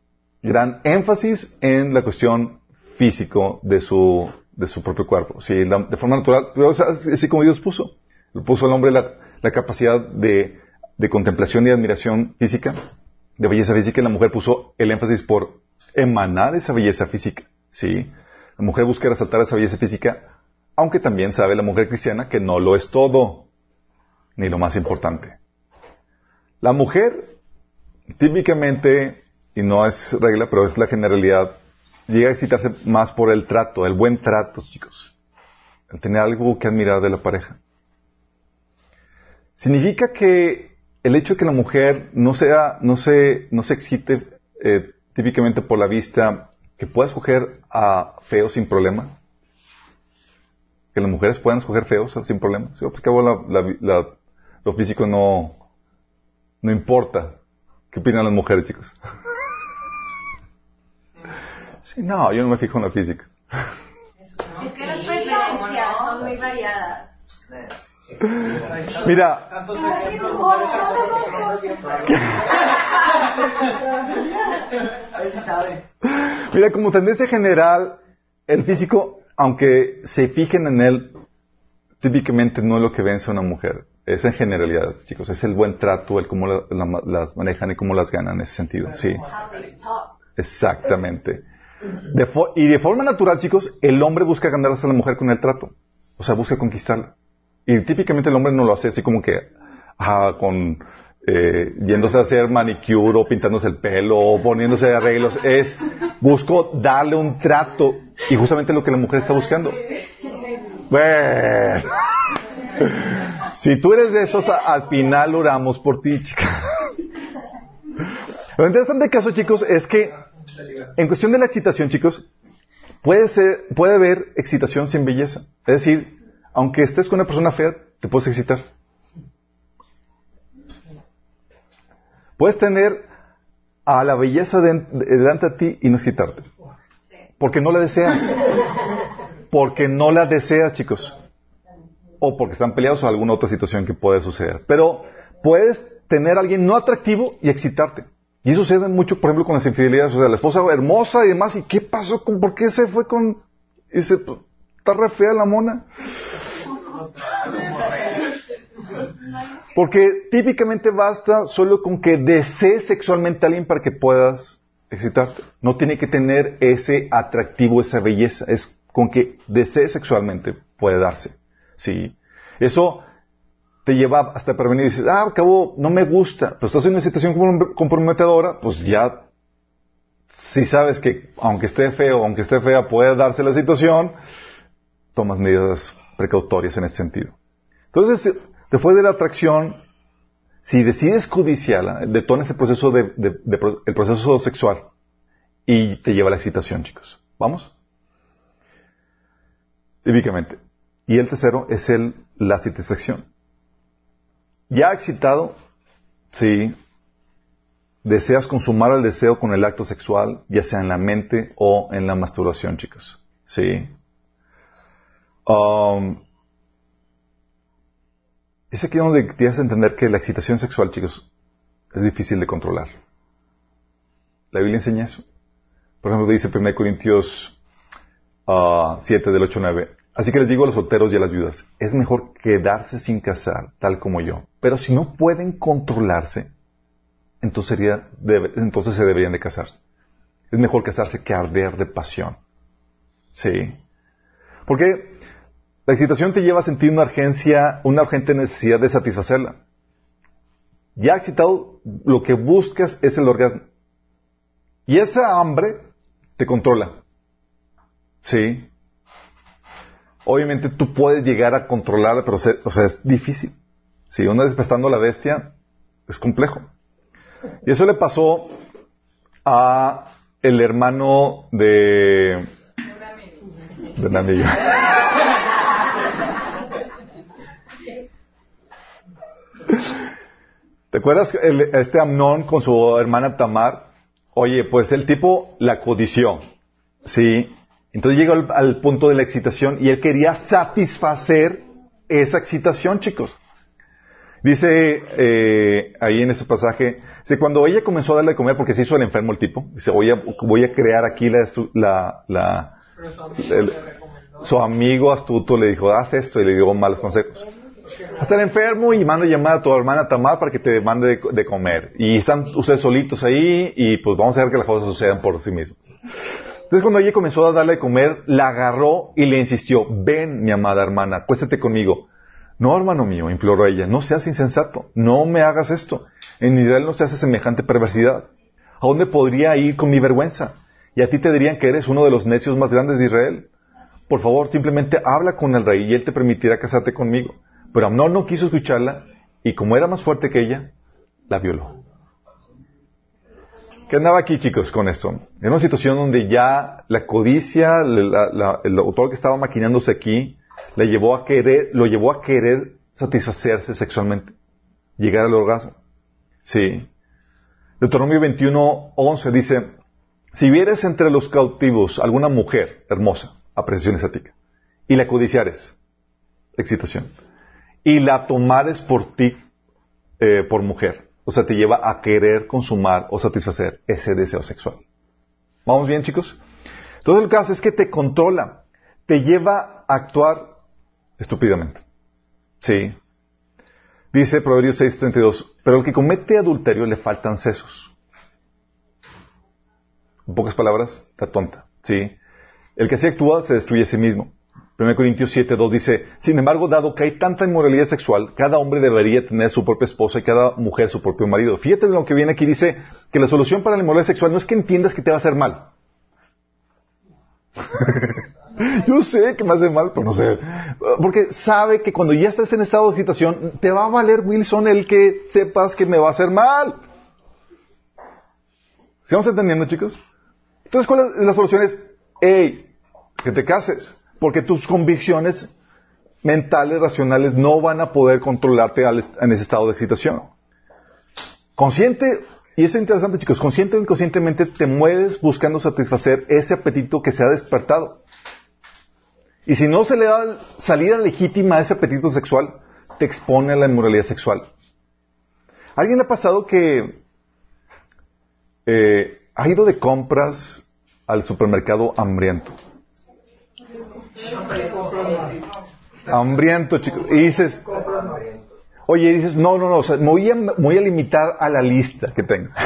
gran énfasis en la cuestión físico de su, de su propio cuerpo. Sí, de forma natural, pero así como Dios puso. Puso al hombre la, la capacidad de, de, contemplación y admiración física, de belleza física, y la mujer puso el énfasis por emanar esa belleza física. Sí, la mujer busca resaltar esa belleza física, aunque también sabe la mujer cristiana que no lo es todo ni lo más importante. La mujer, típicamente, y no es regla, pero es la generalidad, llega a excitarse más por el trato, el buen trato, chicos. El tener algo que admirar de la pareja. Significa que el hecho de que la mujer no sea, no se, no se excite eh, típicamente por la vista, que pueda escoger a feos sin problema. Que las mujeres puedan escoger feos sin problema. ¿Sí? Porque lo físico no, no importa. ¿Qué opinan las mujeres, chicos? [laughs] Sí, no, yo no me fijo en la física. Es que las preferencias son muy variadas. Mira, [laughs] Mira, como tendencia general, el físico, aunque se fijen en él, típicamente no es lo que vence a una mujer. Es en generalidad, chicos. Es el buen trato, el cómo las manejan y cómo las ganan en ese sentido. Sí. Exactamente. y de forma natural, chicos, el hombre busca ganarse a la mujer con el trato. O sea, busca conquistarla. Y típicamente el hombre no lo hace así como que, ah, con, eh, yéndose a hacer manicure o pintándose el pelo o poniéndose arreglos. Es, busco darle un trato. Y justamente lo que la mujer está buscando. Bueno. Si tú eres de esos, al final oramos por ti, chica. Lo interesante caso, chicos, es que en cuestión de la excitación, chicos, puede ser, puede haber excitación sin belleza. Es decir, aunque estés con una persona fea, te puedes excitar. Puedes tener a la belleza delante de ti y no excitarte. Porque no la deseas. Porque no la deseas, chicos. O porque están peleados o alguna otra situación que puede suceder. Pero puedes tener a alguien no atractivo y excitarte. Y eso sucede mucho, por ejemplo, con las infidelidades. O sea, la esposa hermosa y demás. ¿Y qué pasó? Con, ¿Por qué se fue con...? Y se, está re fea la mona. Porque típicamente basta solo con que desees sexualmente a alguien para que puedas excitarte. No tiene que tener ese atractivo, esa belleza. Es con que desees sexualmente puede darse. Sí. Eso te lleva hasta prevenir y dices, ah, acabo, no me gusta, pero estás en una situación comprometedora, pues ya, si sabes que aunque esté feo, aunque esté fea, puede darse la situación, tomas medidas precautorias en ese sentido. Entonces, después de la atracción, si decides codiciarla, detona ese proceso de, el proceso sexual y te lleva a la excitación, chicos. ¿Vamos? Típicamente. Y el tercero es el, la satisfacción. Ya excitado, sí, deseas consumar el deseo con el acto sexual, ya sea en la mente o en la masturbación, chicos. Sí. Um, es aquí donde tienes que entender que la excitación sexual, chicos, es difícil de controlar. La Biblia enseña eso. Por ejemplo, dice 1 Corintios 7 ah, del 8 9. Así que les digo a los solteros y a las viudas, es mejor quedarse sin casar, tal como yo. Pero si no pueden controlarse, entonces, entonces se deberían de casarse. Es mejor casarse que arder de pasión. Sí. Porque la excitación te lleva a sentir una urgencia, una urgente necesidad de satisfacerla. Ya excitado, lo que buscas es el orgasmo. Y esa hambre te controla. Sí. Obviamente tú puedes llegar a controlarla, pero o sea, es difícil. Si uno despertando la bestia, es complejo. Y eso le pasó a el hermano de... De una amiga. ¿Te acuerdas este Amnón con su hermana Tamar? Oye, pues el tipo la codició. ¿Sí? Entonces llegó al, punto de la excitación y él quería satisfacer esa excitación, chicos. Dice eh, ahí en ese pasaje, dice, cuando ella comenzó a darle de comer porque se hizo el enfermo el tipo, dice, voy a, voy a crear aquí la, la, su amigo astuto le dijo, haz esto y le dio malos consejos. Estar enfermo y manda llamar a tu hermana Tamar para que te mande de, comer. Y están ustedes solitos ahí y pues vamos a ver que las cosas sucedan por sí mismos. Entonces cuando ella comenzó a darle de comer, la agarró y le insistió, ven mi amada hermana, acuéstate conmigo. No, hermano mío, imploró ella, no seas insensato, no me hagas esto. En Israel no se hace semejante perversidad. ¿A dónde podría ir con mi vergüenza? y a ti te dirían que eres uno de los necios más grandes de Israel. Por favor, simplemente habla con el rey y él te permitirá casarte conmigo. Pero Amnón no quiso escucharla y como era más fuerte que ella, la violó. ¿Qué andaba aquí, chicos, con esto? En una situación donde ya la codicia, el autor que estaba maquinándose aquí, le llevó a querer, lo llevó a querer satisfacerse sexualmente, llegar al orgasmo. Sí. Deuteronomio 21, 11 dice, si vieres entre los cautivos alguna mujer hermosa, apreciación estática, y la codiciares, excitación, y la tomares por ti, eh, por mujer, o sea, te lleva a querer consumar o satisfacer ese deseo sexual. ¿Vamos bien, chicos? Entonces el caso es que te controla, te lleva a actuar estúpidamente. Sí. Dice Proverbios 6:32, pero el que comete adulterio le faltan sesos. En pocas palabras, está tonta. Sí. El que así actúa se destruye a sí mismo. 1 Corintios 7.2 dice, sin embargo, dado que hay tanta inmoralidad sexual, cada hombre debería tener su propia esposa y cada mujer su propio marido. Fíjate en lo que viene aquí, dice que la solución para la inmoralidad sexual no es que entiendas que te va a hacer mal. [laughs] Yo sé que me hace mal, pero no sé. Porque sabe que cuando ya estás en estado de excitación, te va a valer, Wilson, el que sepas que me va a hacer mal. ¿Estamos entendiendo, chicos? Entonces, ¿cuál es la solución? Es, hey, que te cases. Porque tus convicciones mentales, racionales, no van a poder controlarte en ese estado de excitación. Consciente, y eso es interesante, chicos, consciente o inconscientemente te mueves buscando satisfacer ese apetito que se ha despertado. Y si no se le da salida legítima a ese apetito sexual, te expone a la inmoralidad sexual. ¿Alguien ha pasado que eh, ha ido de compras al supermercado hambriento? Hambriento, chicos. Y dices, oye, dices, no, no, no, o sea, me voy, a, a limitar a la lista que tengo. [laughs]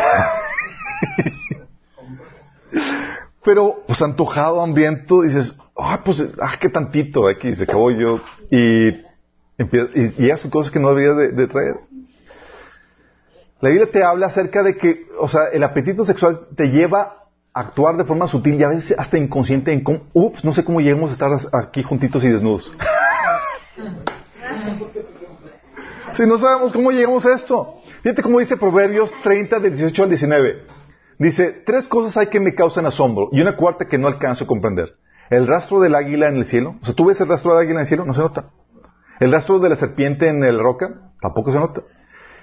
Pero, pues antojado, hambriento, dices, ah, pues, ah, qué tantito, aquí se acabó yo. Y, y llegas cosas que no deberías de, traer. La Biblia te habla acerca de que, o sea, el apetito sexual te lleva actuar de forma sutil y a veces hasta inconsciente en cómo, ups, no sé cómo llegamos a estar aquí juntitos y desnudos. [laughs] si no sabemos cómo llegamos a esto. Fíjate cómo dice Proverbios 30, del 18 al 19. Dice, tres cosas hay que me causan asombro y una cuarta que no alcanzo a comprender. El rastro del águila en el cielo. O sea, ¿tú ves el rastro del águila en el cielo? No se nota. El rastro de la serpiente en el roca. Tampoco se nota.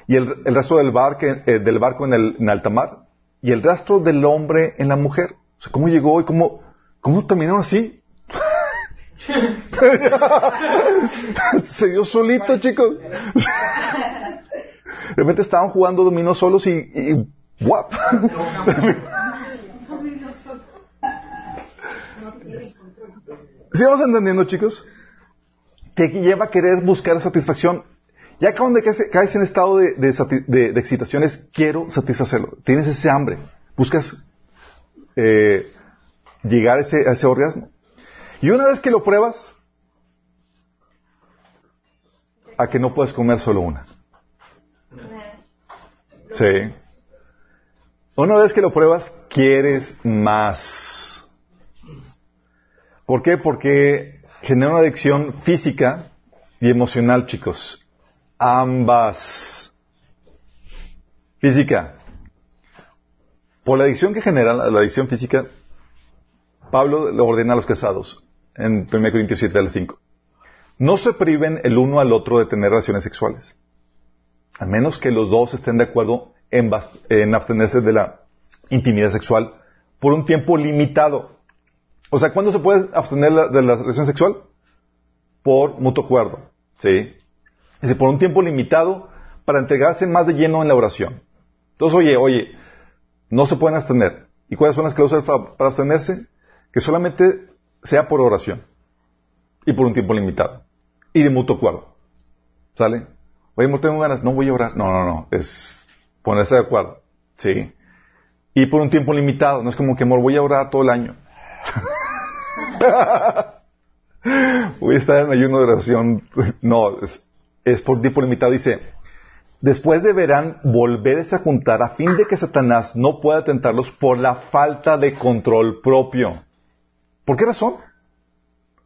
Y el, rastro del, barco, eh, del barco en, el, alta mar. Y el rastro del hombre en la mujer. O sea, ¿cómo llegó y cómo, cómo terminaron así? [laughs] se dio solito, chicos. de repente estaban jugando dominó solos y, y ¡guap! ¿Sí vamos entendiendo, chicos? Te lleva a querer buscar satisfacción. Ya cuando caes en estado de, de, excitación es quiero satisfacerlo. Tienes ese hambre. Buscas eh, llegar a ese, a ese orgasmo. Y una vez que lo pruebas, a que no puedes comer solo una. Sí. Una vez que lo pruebas, quieres más. ¿Por qué? Porque genera una adicción física y emocional, chicos. Ambas. Física. Por la adicción que genera, la adicción física, Pablo le ordena a los casados en 1 Corintios 7 al 5. No se priven el uno al otro de tener relaciones sexuales, a menos que los dos estén de acuerdo en, en abstenerse de la intimidad sexual por un tiempo limitado o sea, ¿cuándo se puede abstener de la relación sexual? Por mutuo acuerdo. ¿Sí? Dice, por un tiempo limitado para entregarse más de lleno en la oración. Entonces, oye, oye, no se pueden abstener. ¿Y cuáles son las cláusulas para, abstenerse? Que solamente sea por oración. Y por un tiempo limitado. Y de mutuo acuerdo. ¿Sale? Oye, no tengo ganas, no voy a orar. No, no, no. Es ponerse de acuerdo. ¿Sí? Y por un tiempo limitado. No es como que, amor, voy a orar todo el año. [laughs] Voy a estar en ayuno de oración. [laughs] No, es, por tiempo limitado. Dice, Después deberán volverse a juntar a fin de que Satanás no pueda tentarlos por la falta de control propio. ¿Por qué razón?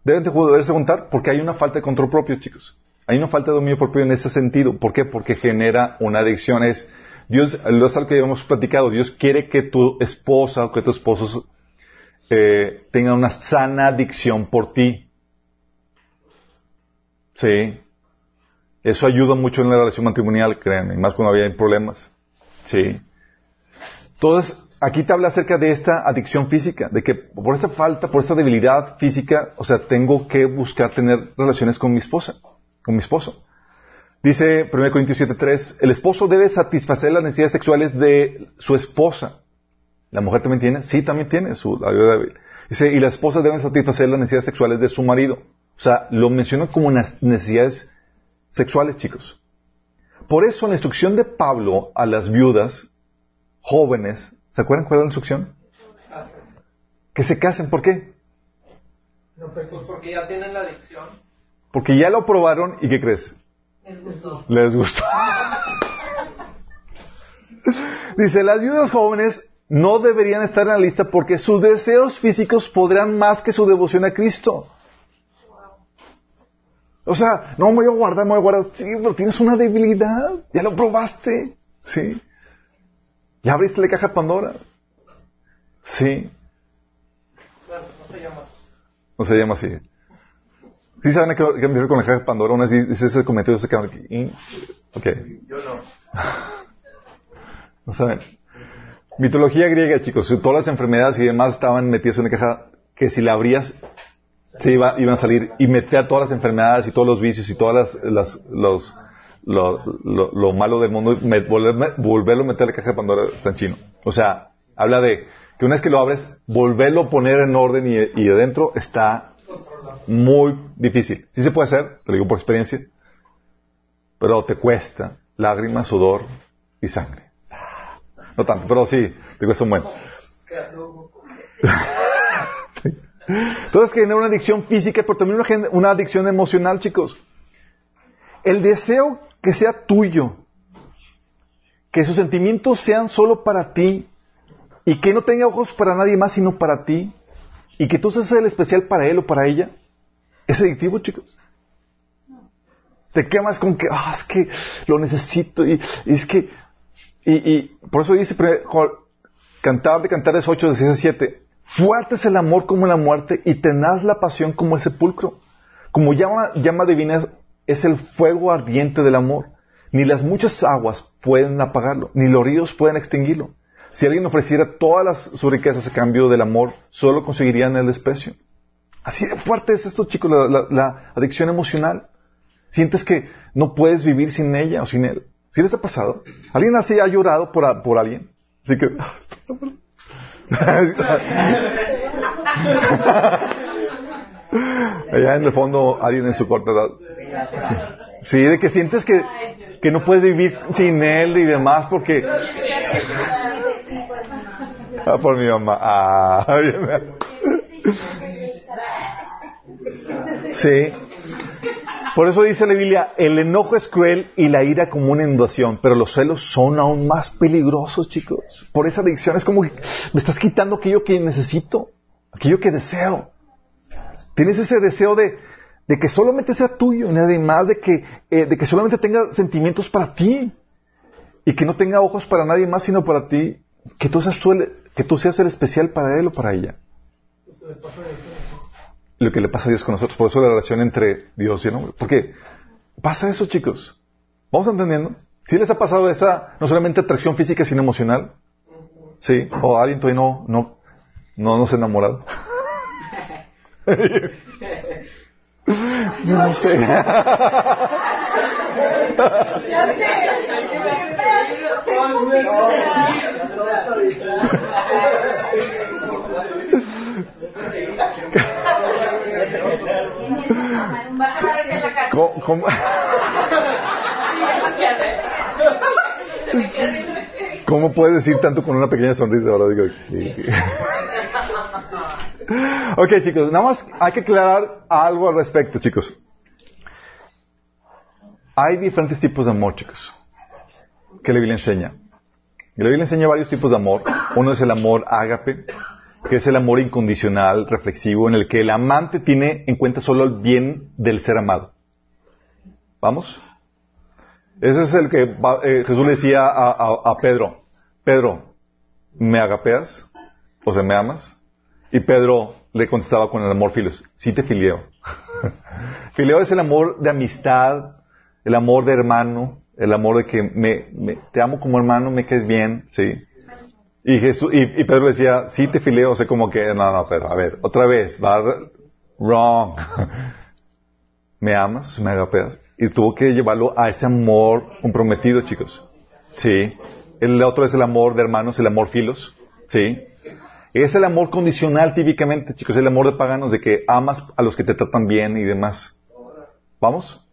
Deben de volverse a juntar porque hay una falta de control propio, chicos. Hay una falta de dominio propio en ese sentido. ¿Por qué? Porque genera una adicción. Es, Dios, lo es algo que hemos platicado. Dios quiere que tu esposa o que tu esposo eh, tenga una sana adicción por ti. Sí. Eso ayuda mucho en la relación matrimonial, créanme, más cuando había problemas. Sí. Entonces, aquí te habla acerca de esta adicción física, de que por esta falta, por esta debilidad física, o sea, tengo que buscar tener relaciones con mi esposa, con mi esposo. Dice 1 Corintios 7:3, el esposo debe satisfacer las necesidades sexuales de su esposa. ¿La mujer también tiene? Sí, también tiene su ayuda débil. Dice, y las esposas deben satisfacer las necesidades sexuales de su marido. O sea, lo menciona como necesidades sexuales, chicos. Por eso la instrucción de Pablo a las viudas jóvenes, ¿se acuerdan cuál es la instrucción? Que se casen, ¿por qué? pues porque ya tienen la adicción. Porque ya lo probaron y ¿qué crees? Les gustó. Les gustó. Dice, las viudas jóvenes no deberían estar en la lista porque sus deseos físicos podrán más que su devoción a Cristo. O sea, no me voy a guardar, me voy a guardar. Sí, pero tienes una debilidad. Ya lo probaste. Sí. Ya abriste la caja de Pandora. Sí. no se llama. No se llama así. ¿Sí saben qué, qué me refiero con la caja de Pandora? Una vez ese comentario se. Ok. Yo no. [laughs] No saben. Mitología griega, chicos. Todas las enfermedades y demás estaban metidas en una caja que si la abrías se iba, iban a salir y meter todas las enfermedades y todos los vicios y todas las, las los, lo, lo, lo, malo del mundo, me, volver, volverlo a meter en la caja de Pandora está en chino. O sea, habla de que una vez que lo abres, volverlo a poner en orden y, y adentro está muy difícil. Sí se puede hacer, lo digo por experiencia, pero te cuesta lágrimas, sudor y sangre. No tanto, pero sí, te cuesta un buen. [laughs] Entonces genera una adicción física, pero también una, adicción emocional, chicos. El deseo que sea tuyo, que sus sentimientos sean solo para ti y que no tenga ojos para nadie más sino para ti y que tú seas el especial para él o para ella, es adictivo, chicos. Te quemas con que, ah, es que lo necesito y, es que, y, y, por eso dice Cantar de Cantares 8, 16 a 7, Fuerte es el amor como la muerte y tenaz la pasión como el sepulcro. Como llama, llama divina es el fuego ardiente del amor. Ni las muchas aguas pueden apagarlo, ni los ríos pueden extinguirlo. Si alguien ofreciera todas sus riquezas a cambio del amor, solo conseguirían el desprecio. Así de fuerte es esto, chicos, la, adicción emocional. Sientes que no puedes vivir sin ella o sin él. ¿Sí les ha pasado? ¿Alguien así ha llorado por, por alguien? Así que... [laughs] [laughs] Allá en el fondo, alguien en su corta edad. Sí, de que sientes que, que no puedes vivir sin él y demás porque... Ah, por mi mamá. Ah, [laughs] sí. Por eso dice la Biblia, el enojo es cruel y la ira como una inundación, pero los celos son aún más peligrosos, chicos. Por esa adicción es como que me estás quitando aquello que necesito, aquello que deseo. Tienes ese deseo de, que solamente sea tuyo, y además de que, eh, de que solamente tenga sentimientos para ti y que no tenga ojos para nadie más sino para ti, que tú seas, el, que tú seas el especial para él o para ella lo que le pasa a Dios con nosotros. Por eso la relación entre Dios y el hombre. Porque pasa eso, chicos. ¿Vamos entendiendo? Si les ha pasado esa, no solamente atracción física, sino emocional. Sí. O alguien todavía no, no, no, no se ha enamorado. [laughs] no sé. [laughs] [laughs] ¿Cómo, cómo? ¿Cómo puedes decir tanto con una pequeña sonrisa? Ahora digo, ok, chicos, nada más hay que aclarar algo al respecto, chicos. Hay diferentes tipos de amor, chicos. que la Biblia enseña. La Biblia enseña varios tipos de amor. Uno es el amor ágape, que es el amor incondicional, reflexivo, en el que el amante tiene en cuenta solo el bien del ser amado. ¿Vamos? Ese es el que eh, Jesús le decía a, Pedro, Pedro, ¿me agapeas? O sea, ¿me amas? Y Pedro le contestaba con el amor filos, sí te fileo. [laughs] fileo es el amor de amistad, el amor de hermano, el amor de que me, te amo como hermano, me caes bien, ¿sí? Y, Jesús, y, Pedro le decía, sí te fileo, o sea, como que, no, no, pero a ver, otra vez, va, wrong. [laughs] ¿Me amas? ¿Me agapeas? Y tuvo que llevarlo a ese amor comprometido, chicos. Sí. El otro es el amor de hermanos, el amor filos. Sí. Es el amor condicional típicamente, chicos, el amor de paganos, de que amas a los que te tratan bien y demás. ¿Vamos?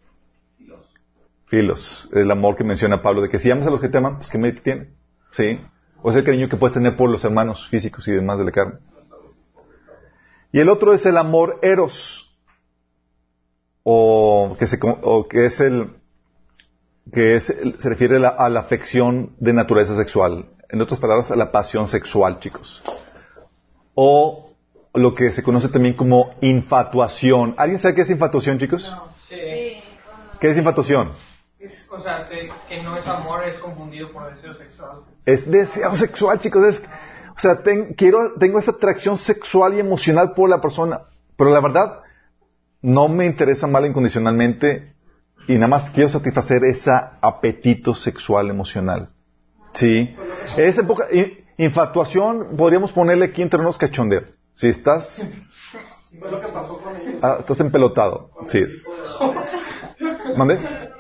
Filos. El amor que menciona Pablo, de que si amas a los que te aman, pues que me tiene. Sí. O es el cariño que puedes tener por los hermanos físicos y demás de la carne. Y el otro es el amor eros o que, se, que es el que es, se refiere a la, afección de naturaleza sexual. En otras palabras, a la pasión sexual, chicos. O lo que se conoce también como infatuación. ¿Alguien sabe qué es infatuación, chicos? sí. ¿Qué es infatuación? Es, o sea, que, no es amor, es confundido por deseo sexual. Es deseo sexual, chicos. Es, o sea, quiero, tengo esa atracción sexual y emocional por la persona. Pero la verdad, no me interesa mal incondicionalmente y nada más quiero satisfacer ese apetito sexual emocional. ¿Sí? Esa época, infatuación, podríamos ponerle aquí entre unos cachondeo. Si estás... Ah, estás empelotado. Sí. ¿Mande?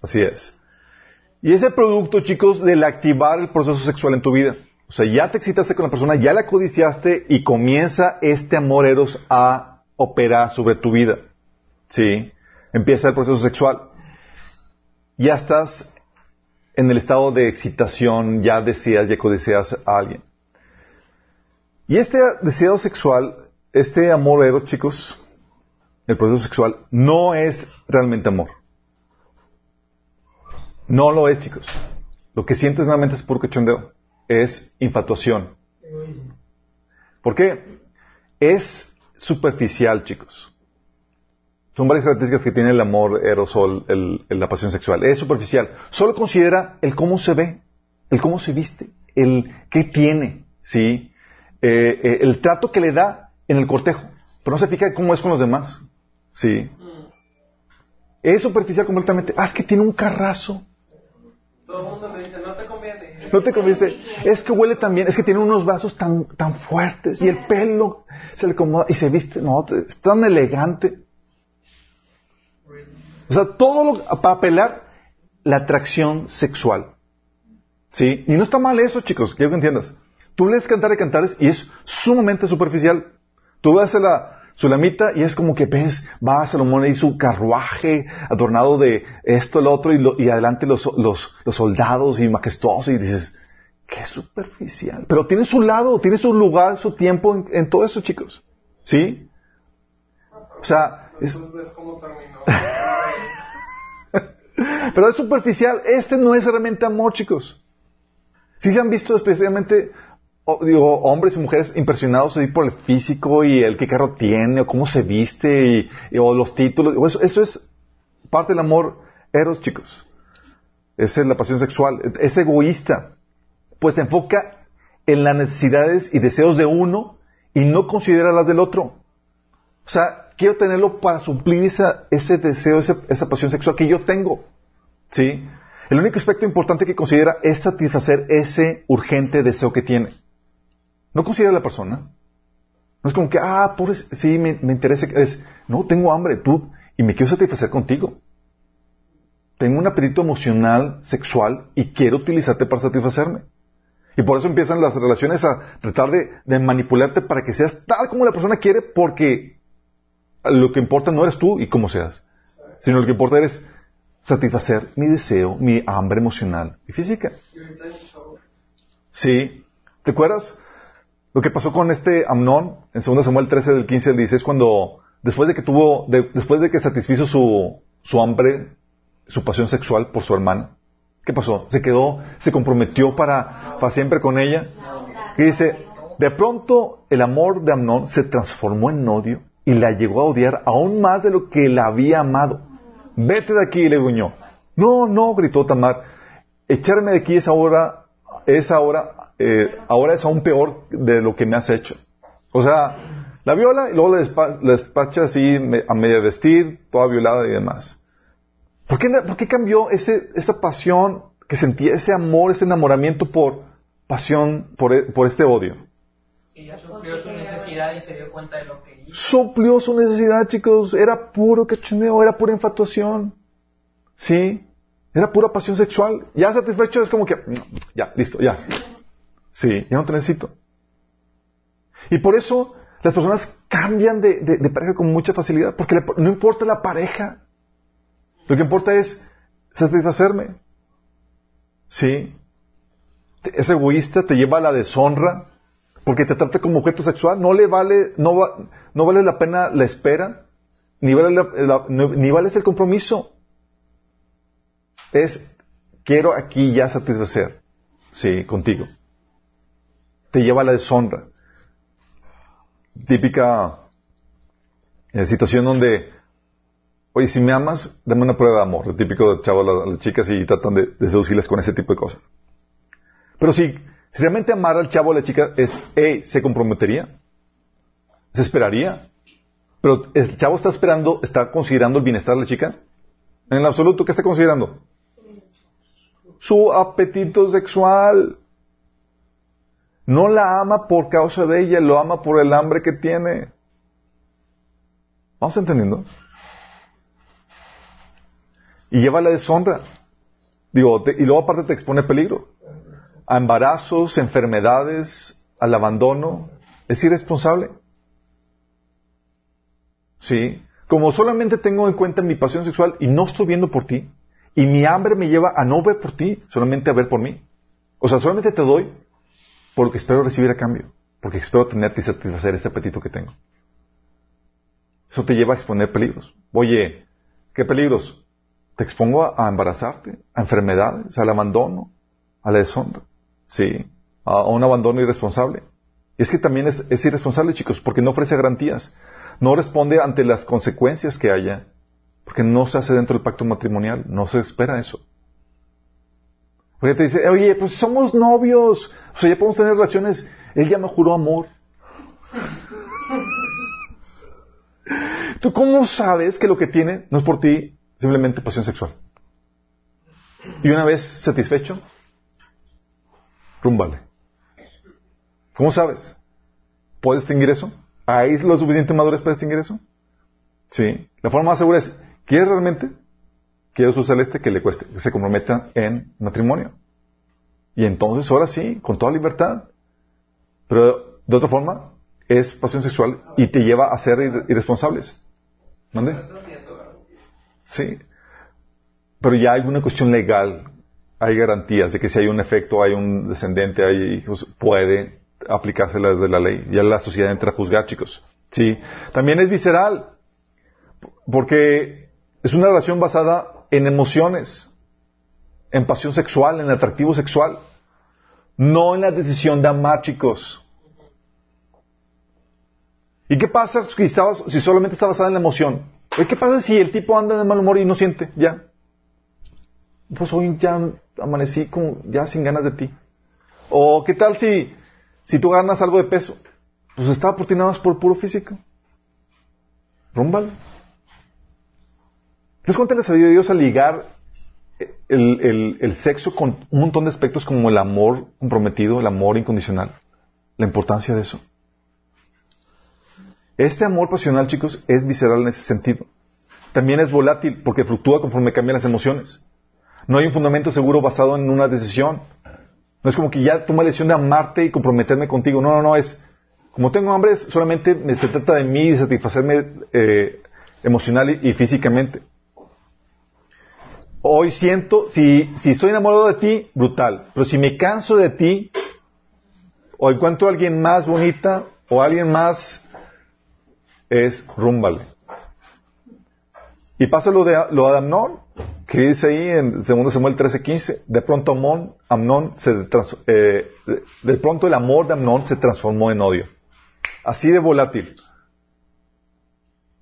Así es. Y ese producto, chicos, del activar el proceso sexual en tu vida. O sea, ya te excitaste con la persona, ya la codiciaste y comienza este amor eros a opera sobre tu vida. ¿Sí? Empieza el proceso sexual. Ya estás en el estado de excitación, ya deseas, ya codicias a alguien. Y este deseo sexual, este amor eros, chicos, el proceso sexual, no es realmente amor. No lo es, chicos. Lo que sientes realmente es puro cachondeo. Es infatuación. ¿Por qué? Es superficial, chicos. Son varias características que tiene el amor aerosol, el, la pasión sexual. Es superficial. Solo considera el cómo se ve, el cómo se viste, el qué tiene, ¿sí? Eh, eh, el trato que le da en el cortejo. Pero no se fija cómo es con los demás, ¿sí? Es superficial completamente. Ah, es que tiene un carrazo. Todo el mundo le dice, no te no te conviene. Es que huele tan bien, es que tiene unos brazos tan, tan fuertes y el pelo se le acomoda y se viste, no, es tan elegante. O sea, todo lo, para apelar la atracción sexual. ¿Sí? Y no está mal eso, chicos, quiero que entiendas. Tú lees Cantar de Cantares y es sumamente superficial. Tú ves a la, Sulamita, y es como que ves, va a Salomón y su carruaje adornado de esto, el otro, y, adelante los, los, los, soldados y majestuosos, y dices, qué superficial. Pero tiene su lado, tiene su lugar, su tiempo en, todo eso, chicos. ¿Sí? O sea, es... [laughs] Pero es superficial. Este no es realmente amor, chicos. Si se han visto especialmente digo, hombres y mujeres impresionados por el físico y el qué carro tiene, o cómo se viste, y, o los títulos. Eso, es parte del amor eros, chicos. Es la pasión sexual. Es egoísta. Pues se enfoca en las necesidades y deseos de uno y no considera las del otro. O sea, quiero tenerlo para suplir ese deseo, esa, esa pasión sexual que yo tengo. ¿Sí? El único aspecto importante que considera es satisfacer ese urgente deseo que tiene. No considera a la persona. No es como que, ah, pobre, sí, me, interesa. Es, no, tengo hambre, tú, y me quiero satisfacer contigo. Tengo un apetito emocional, sexual, y quiero utilizarte para satisfacerme. Y por eso empiezan las relaciones a tratar de, de, manipularte para que seas tal como la persona quiere, porque lo que importa no eres tú y cómo seas, sino lo que importa es satisfacer mi deseo, mi hambre emocional y física. Sí. ¿Te acuerdas? Lo que pasó con este Amnón en 2 Samuel 13 del 15 al 16 cuando después de que tuvo, después de que satisfizo su, su hambre, su pasión sexual por su hermana, ¿Qué pasó? Se quedó, se comprometió para, para siempre con ella. Y dice, de pronto el amor de Amnón se transformó en odio y la llegó a odiar aún más de lo que la había amado. Vete de aquí, le gruñó. No, no, gritó Tamar. Echarme de aquí es ahora, es ahora, eh, ahora es aún peor de lo que me has hecho. O sea, la viola y luego la, despacha así a media vestir, toda violada y demás. ¿Por qué, por qué cambió ese, esa pasión que sentía, ese amor, ese enamoramiento por pasión, por, e, por este odio? Ella suplió su necesidad y se dio cuenta de lo que hizo. Suplió su necesidad, chicos. Era puro cachoneo, era pura infatuación. ¿Sí? Era pura pasión sexual. Ya satisfecho es como que, ya, listo, ya. Sí, ya no te necesito. Y por eso las personas cambian de, pareja con mucha facilidad, porque no importa la pareja. Lo que importa es satisfacerme. ¿Sí? Es egoísta, te lleva a la deshonra, porque te trata como objeto sexual. No le vale, no, no vale la pena la espera, ni vale, ni vale el compromiso. Es, quiero aquí ya satisfacer, sí, contigo. Te lleva a la deshonra. Típica eh, situación donde, oye, si me amas, dame una prueba de amor. El típico chavo a las, chicas y tratan de, de seducirles con ese tipo de cosas. Pero si, realmente amara al chavo o a la chica es, hey, ¿se comprometería? ¿Se esperaría? Pero el chavo está esperando, está considerando el bienestar de la chica. En el absoluto, ¿qué está considerando? Su apetito sexual. No la ama por causa de ella, lo ama por el hambre que tiene. ¿Vamos entendiendo? Y lleva la deshonra. Digo, y luego aparte te expone peligro a embarazos, enfermedades, al abandono, es irresponsable. ¿Sí? Como solamente tengo en cuenta mi pasión sexual y no estoy viendo por ti, y mi hambre me lleva a no ver por ti, solamente a ver por mí. O sea, solamente te doy porque espero recibir a cambio, porque espero tenerte y satisfacer ese apetito que tengo. Eso te lleva a exponer peligros. Oye, ¿qué peligros? Te expongo a, a embarazarte, a enfermedades, al abandono, a la deshonra. Sí, a, un abandono irresponsable. Y es que también es, irresponsable, chicos, porque no ofrece garantías. No responde ante las consecuencias que haya, porque no se hace dentro del pacto matrimonial, no se espera eso. Porque te dice, oye, pues somos novios, o sea, ya podemos tener relaciones, él ya me juró amor. ¿Tú cómo sabes que lo que tiene no es por ti simplemente pasión sexual? Y una vez satisfecho, rúmbale. ¿Cómo sabes? ¿Puedes distinguir eso? ¿Hay lo suficiente madurez para distinguir eso? Sí. La forma más segura es, ¿quieres realmente? Quiero su celeste que le cueste, que se comprometa en matrimonio. Y entonces, ahora sí, con toda libertad. Pero de otra forma, es pasión sexual y te lleva a ser irresponsables. ¿Dónde? Sí. Pero ya hay una cuestión legal hay garantías de que si hay un efecto, hay un descendente, hay hijos, puede aplicarse desde la ley. Ya la sociedad entra a juzgar, chicos. Sí. También es visceral, porque es una relación basada en emociones, en pasión sexual, en atractivo sexual, no en la decisión de amar, chicos. ¿Y qué pasa si, si solamente está basada en la emoción? ¿Qué pasa si el tipo anda de mal humor y no siente? Ya. Pues hoy ya amanecí como ya sin ganas de ti. O qué tal si, si tú ganas algo de peso, pues estaba por ti nada más por puro físico. Rúmbalo. ¿Te cuenta la sabiduría de Dios a ligar el, el, sexo con un montón de aspectos como el amor comprometido, el amor incondicional? La importancia de eso. Este amor pasional, chicos, es visceral en ese sentido. También es volátil porque fluctúa conforme cambian las emociones. No hay un fundamento seguro basado en una decisión. No es como que ya toma la decisión de amarte y comprometerme contigo. No, no, no, es como tengo hambre, solamente se trata de mí y satisfacerme eh, emocional y, físicamente. Hoy siento, si, si estoy enamorado de ti, brutal. Pero si me canso de ti, o encuentro a alguien más bonita, o alguien más, es rúmbale. Y pasa lo de, lo de ¿Qué dice ahí en 2 Samuel 13:15? De pronto Amón, Amnón se eh, de, de pronto el amor de Amnón se transformó en odio. Así de volátil.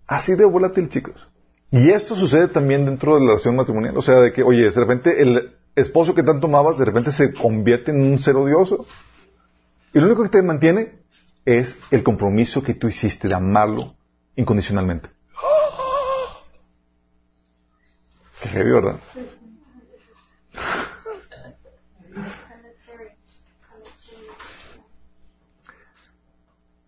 Así de volátil, chicos. Y esto sucede también dentro de la relación matrimonial. O sea, de que, oye, de repente el esposo que tanto amabas, de repente se convierte en un ser odioso. Y lo único que te mantiene es el compromiso que tú hiciste de amarlo incondicionalmente. Qué heavy, ¿verdad?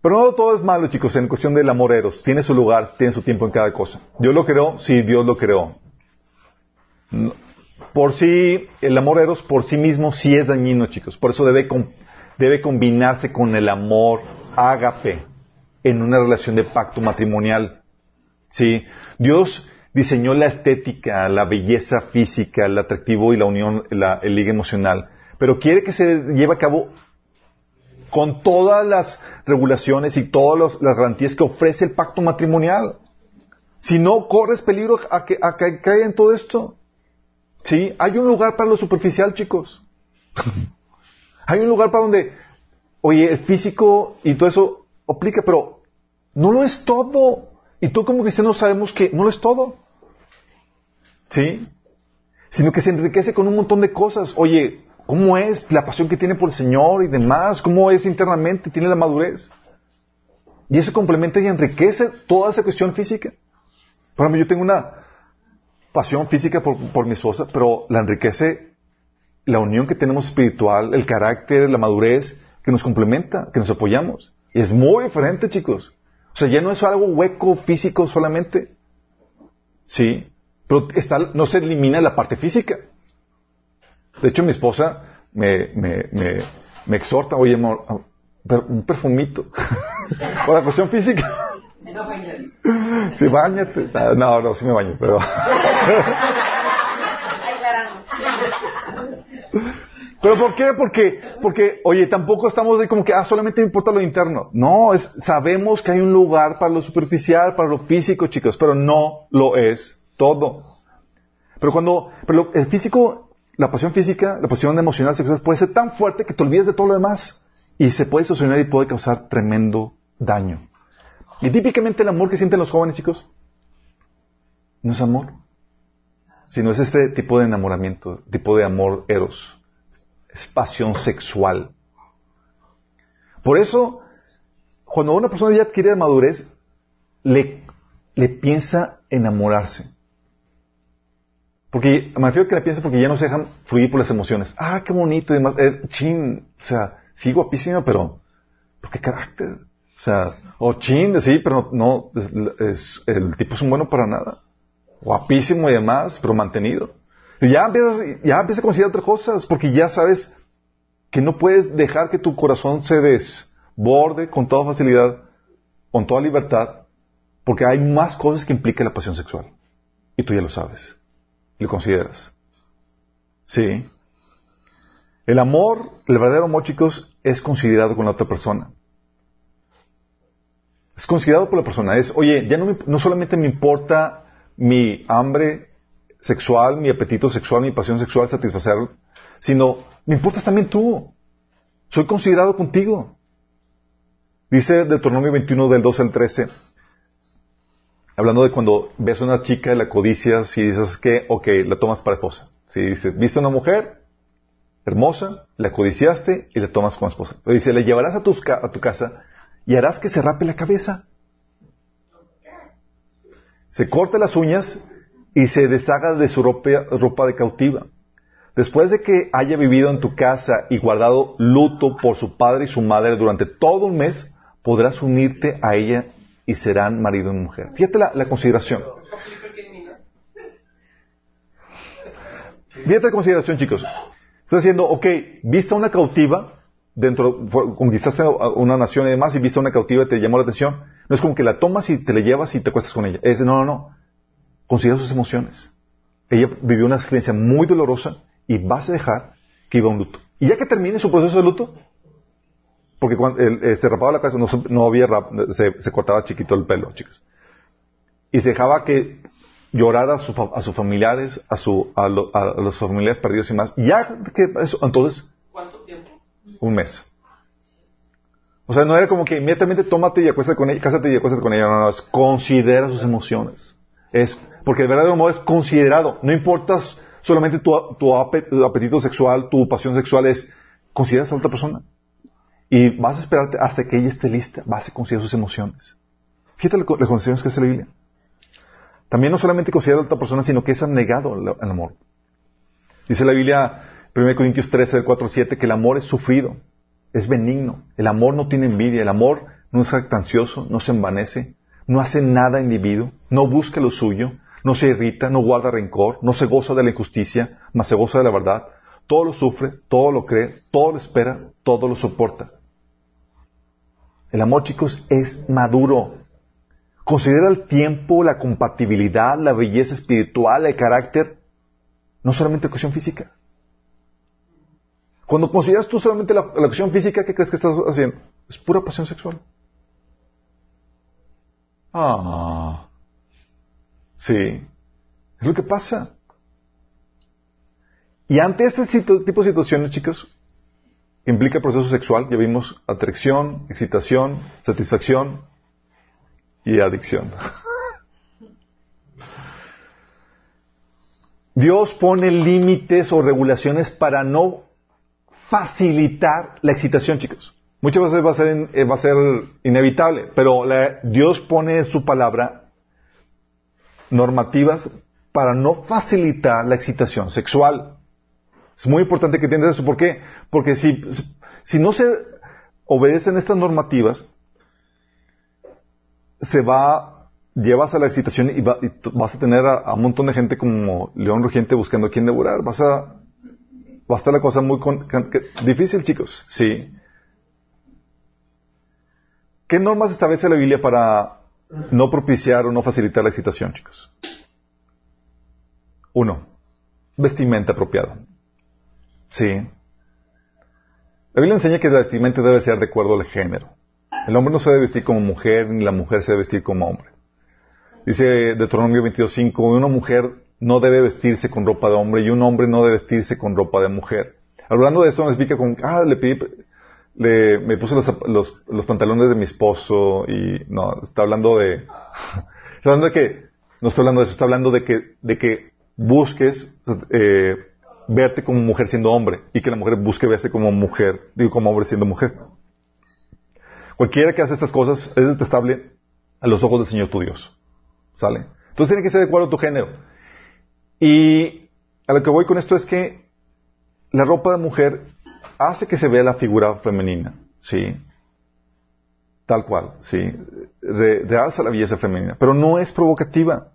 Pero no todo es malo, chicos, en cuestión del amor eros. Tiene su lugar, tiene su tiempo en cada cosa. ¿Dios lo creó? Sí, Dios lo creó. Por sí, el amor eros por sí mismo sí es dañino, chicos. Por eso debe, debe combinarse con el amor ágape en una relación de pacto matrimonial. ¿Sí? Dios diseñó la estética, la belleza física, el atractivo y la unión, la, el liga emocional. Pero quiere que se lleve a cabo con todas las regulaciones y todas las garantías que ofrece el pacto matrimonial. Si no, corres peligro a que, a que caiga en todo esto. ¿Sí? Hay un lugar para lo superficial, chicos. [laughs] Hay un lugar para donde, oye, el físico y todo eso aplica, pero no lo es todo. Y tú como cristiano sabemos que no lo es todo. ¿Sí? Sino que se enriquece con un montón de cosas. Oye, cómo es la pasión que tiene por el Señor y demás, cómo es internamente, tiene la madurez. Y eso complementa y enriquece toda esa cuestión física. Por ejemplo, yo tengo una pasión física por, mi esposa, pero la enriquece la unión que tenemos espiritual, el carácter, la madurez que nos complementa, que nos apoyamos. Y es muy diferente, chicos. O sea, ya no es algo hueco físico solamente. Sí. Pero no se elimina la parte física. De hecho, mi esposa me, me, me, me exhorta, oye, amor, un perfumito. [laughs] Por la cuestión física. Sí, bañate. No, no, sí me baño, pero. [laughs] ¿Pero por qué? Porque, porque, oye, tampoco estamos de como que, ah, solamente me importa lo interno. No, es, sabemos que hay un lugar para lo superficial, para lo físico, chicos, pero no lo es todo. Pero cuando, pero el físico la pasión física, la pasión emocional, sexual puede ser tan fuerte que te olvides de todo lo demás y se puede sostener y puede causar tremendo daño. Y típicamente el amor que sienten los jóvenes, chicos, no es amor, sino es este tipo de enamoramiento, tipo de amor eros. Es pasión sexual. Por eso, cuando una persona ya adquiere madurez, le, le piensa enamorarse. Porque me refiero que la piensa porque ya no se dejan fluir por las emociones. Ah, qué bonito y demás. Es chin, o sea, sí guapísima, pero ¿por qué carácter? O sea, o chin, sí, pero no, es, el tipo es un bueno para nada. Guapísimo y demás, pero mantenido. Y ya empiezas, ya empiezas a considerar otras cosas, porque ya sabes que no puedes dejar que tu corazón se desborde con toda facilidad, con toda libertad, porque hay más cosas que implica la pasión sexual. Y tú ya lo sabes lo consideras. Sí. El amor, el verdadero amor, chicos, es considerado con la otra persona. Es considerado por la persona. Es, oye, ya no, no solamente me importa mi hambre sexual, mi apetito sexual, mi pasión sexual, satisfacerlo, sino me importas también tú. Soy considerado contigo. Dice Deuteronomio 21 del 12 al 13, hablando de cuando ves a una chica, la codicias y dices que, ok, la tomas para esposa. Si dices, viste a una mujer hermosa, la codiciaste y la tomas como esposa. Pero dice, le llevarás a tu, a tu casa y harás que se rape la cabeza. Se corte las uñas y se deshaga de su ropa, ropa de cautiva. Después de que haya vivido en tu casa y guardado luto por su padre y su madre durante todo un mes, podrás unirte a ella y serán marido y mujer. Fíjate la, consideración. Fíjate la consideración, chicos. Estás diciendo, ok, viste a una cautiva, dentro, conquistaste una nación y demás, y viste a una cautiva y te llamó la atención. No es como que la tomas y te la llevas y te acuestas con ella. Es, no, no, no. Considera sus emociones. Ella vivió una experiencia muy dolorosa y vas a dejar que iba a un luto. Y ya que termine su proceso de luto, porque cuando eh, se rapaba la cabeza, no, había rap, se, cortaba chiquito el pelo, chicos. Y se dejaba que llorar a, su, a sus familiares, a, su, a, a, los familiares perdidos y más. Ya que eso, entonces... ¿Cuánto tiempo? Un mes. O sea, no era como que inmediatamente tómate y acuéstate con ella, cásate y acuéstate con ella. No, no, es considera sus emociones. Es, porque el verdadero amor es considerado. No importa solamente tu, tu, apetito sexual, tu pasión sexual, es consideras a otra persona. Y vas a esperarte hasta que ella esté lista. Vas a considerar sus emociones. Fíjate las condiciones que hace la Biblia. También no solamente considera a otra persona, sino que es abnegado el amor. Dice la Biblia, 1 Corintios 13, del 4 7, que el amor es sufrido, es benigno. El amor no tiene envidia, el amor no es actancioso, no se envanece, no hace nada individuo, no busca lo suyo, no se irrita, no guarda rencor, no se goza de la injusticia, mas se goza de la verdad. Todo lo sufre, todo lo cree, todo lo espera, todo lo soporta. El amor, chicos, es maduro. Considera el tiempo, la compatibilidad, la belleza espiritual, el carácter, no solamente la cuestión física. Cuando consideras tú solamente la, cuestión física, ¿qué crees que estás haciendo? Es pura pasión sexual. Ah, sí, es lo que pasa. Y ante este tipo de situaciones, chicos, implica proceso sexual, ya vimos atracción, excitación, satisfacción y adicción. Dios pone límites o regulaciones para no facilitar la excitación, chicos. Muchas veces va a ser, eh, va a ser inevitable, pero Dios pone su palabra normativas para no facilitar la excitación sexual. Es muy importante que entiendas eso. ¿Por qué? Porque si, si no se obedecen estas normativas, se va, llevas a la excitación y, vas a tener a, un montón de gente como león rugiente buscando a quién devorar. Vas a, va a estar la cosa muy difícil, chicos. Sí. ¿Qué normas establece la Biblia para no propiciar o no facilitar la excitación, chicos? Uno, vestimenta apropiada. Sí. La Biblia enseña que la vestimenta debe ser de acuerdo al género. El hombre no se debe vestir como mujer, ni la mujer se debe vestir como hombre. Dice Deuteronomio 22.5, una mujer no debe vestirse con ropa de hombre y un hombre no debe vestirse con ropa de mujer. Hablando de esto, me explica con, ah, le pedí, le, me puse los, los, los, pantalones de mi esposo y, no, está hablando de, [laughs] está hablando de que, no está hablando de eso, está hablando de que, de que busques, eh, verte como mujer siendo hombre y que la mujer busque verse como mujer, digo como hombre siendo mujer. Cualquiera que hace estas cosas es detestable a los ojos del Señor tu Dios. ¿Sale? Entonces tiene que ser de acuerdo a tu género. Y a lo que voy con esto es que la ropa de mujer hace que se vea la figura femenina. ¿Sí? Tal cual, ¿sí? realza la belleza femenina. Pero no es provocativa.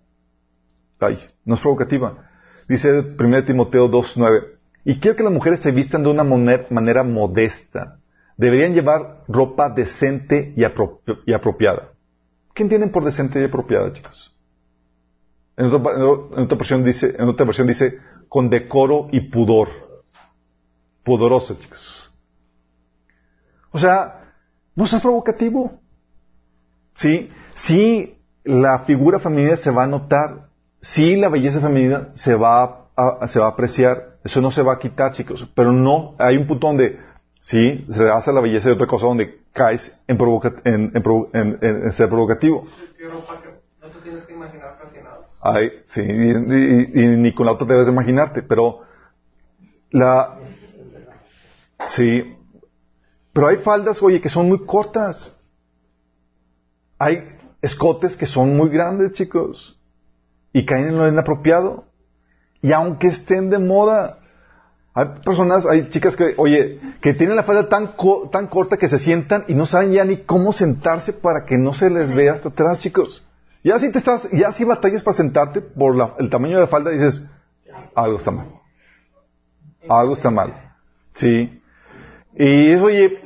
Ay, no es provocativa. Dice 1 Timoteo 2.9, y quiero que las mujeres se vistan de una manera modesta. Deberían llevar ropa decente y, apropiada. ¿Qué entienden por decente y apropiada, chicos? En otra, versión dice, en otra versión dice, con decoro y pudor. Pudoroso, chicos. O sea, no es provocativo. Sí, sí, la figura femenina se va a notar, sí la belleza femenina se va a, se va a apreciar, eso no se va a quitar, chicos, pero no, hay un punto donde, sí, se hace la belleza de otra cosa donde caes en, en, ser provocativo. No te tienes que imaginar. Ay, sí, y, ni con la otra debes imaginarte, pero la, sí, pero hay faldas, oye, que son muy cortas. Hay escotes que son muy grandes, chicos y caen en lo inapropiado. Y aunque estén de moda, hay personas, hay chicas que, oye, que tienen la falda tan, tan corta que se sientan y no saben ya ni cómo sentarse para que no se les vea hasta atrás, chicos. Ya si te estás, ya si batallas para sentarte por el tamaño de la falda, dices, algo está mal. Algo está mal. Sí. Y eso, oye,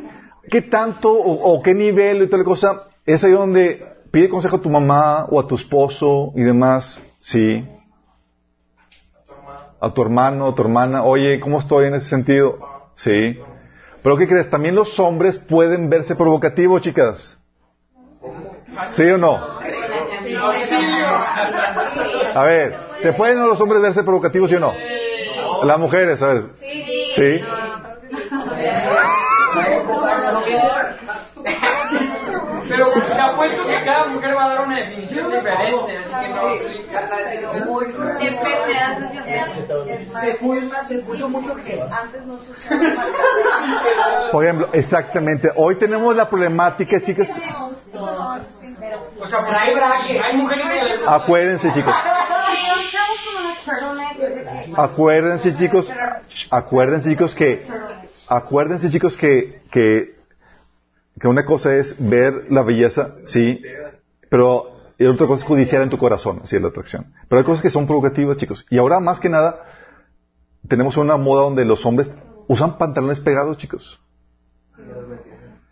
¿qué tanto o, qué nivel y tal cosa? Es ahí donde pide consejo a tu mamá o a tu esposo y demás. Sí. A tu hermano, a tu hermana. Oye, ¿cómo estoy en ese sentido? Sí. Pero ¿qué crees? También los hombres pueden verse provocativos, chicas. ¿Sí o no? A ver, ¿se pueden los hombres verse provocativos, sí o no? Las mujeres, a ver. Sí. Pero se ha puesto que cada mujer va a dar una definición diferente, así que no Se puso, se puso mucho que Antes no se usaba. Por ejemplo, exactamente. Hoy tenemos la problemática, chicas. O sea, porque hay, hay mujeres que les gusta. Acuérdense, chicos. Acuérdense, chicos. Acuérdense, chicos, que. Acuérdense, chicos, que, que, que una cosa es ver la belleza, sí, pero y otra cosa es judiciar en tu corazón, así es la atracción. Pero hay cosas que son provocativas, chicos. Y ahora, más que nada, tenemos una moda donde los hombres usan pantalones pegados, chicos.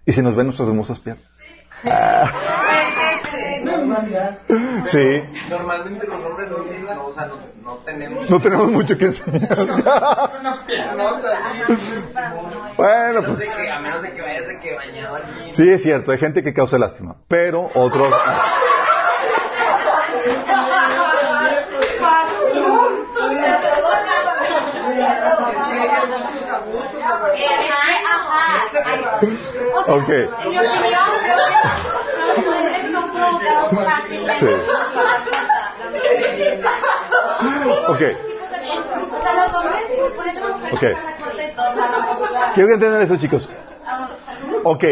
Y se nos ven nuestras hermosas piernas. [laughs] Sí. Normalmente los hombres no, no, o sea, no, no tenemos. No tenemos mucho que enseñar. [laughs] una piernota así. bueno, A menos pues. de que, a menos de que vayas de que bañado allí. Sí, es cierto, hay gente que causa lástima. Pero otros. Ok. Sí. Ok. Quiero que entiendan eso, chicos. Ok.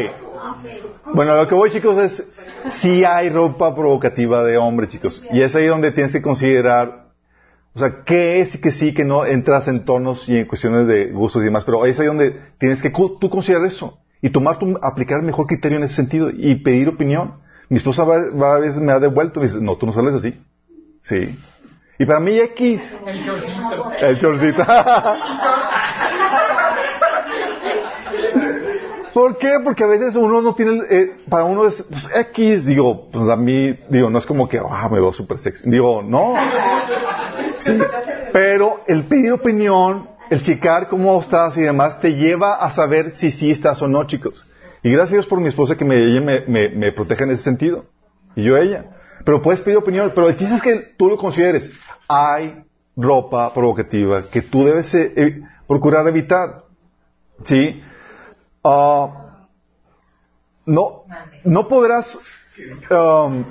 Bueno, lo que voy, chicos, es si hay ropa provocativa de hombre, chicos. Y es ahí donde tienes que considerar, o sea, qué es que sí, que no entras en tonos y en cuestiones de gustos y demás. Pero es ahí donde tienes que tú considerar eso y tomar tu, aplicar el mejor criterio en ese sentido y pedir opinión. Mi esposa va, va a veces me ha devuelto y me dice, no, tú no sales así. Sí. Y para mí X, El chorcito. el chorcito. ¿Por qué? Porque a veces uno no tiene, eh, para uno es pues, X, digo, pues a mí, digo, no es como que, ah, me veo súper sexy. Digo, no. Sí. Pero el pedir opinión, el checar cómo estás y demás, te lleva a saber si sí estás o no, chicos. Y gracias a Dios por mi esposa que me, ella me, me, protege en ese sentido. Y yo a ella. Pero puedes pedir opinión, pero el chiste es que tú lo consideres. Hay ropa provocativa que tú debes eh, eh, procurar evitar. ¿Sí? Ah, no, no podrás. um,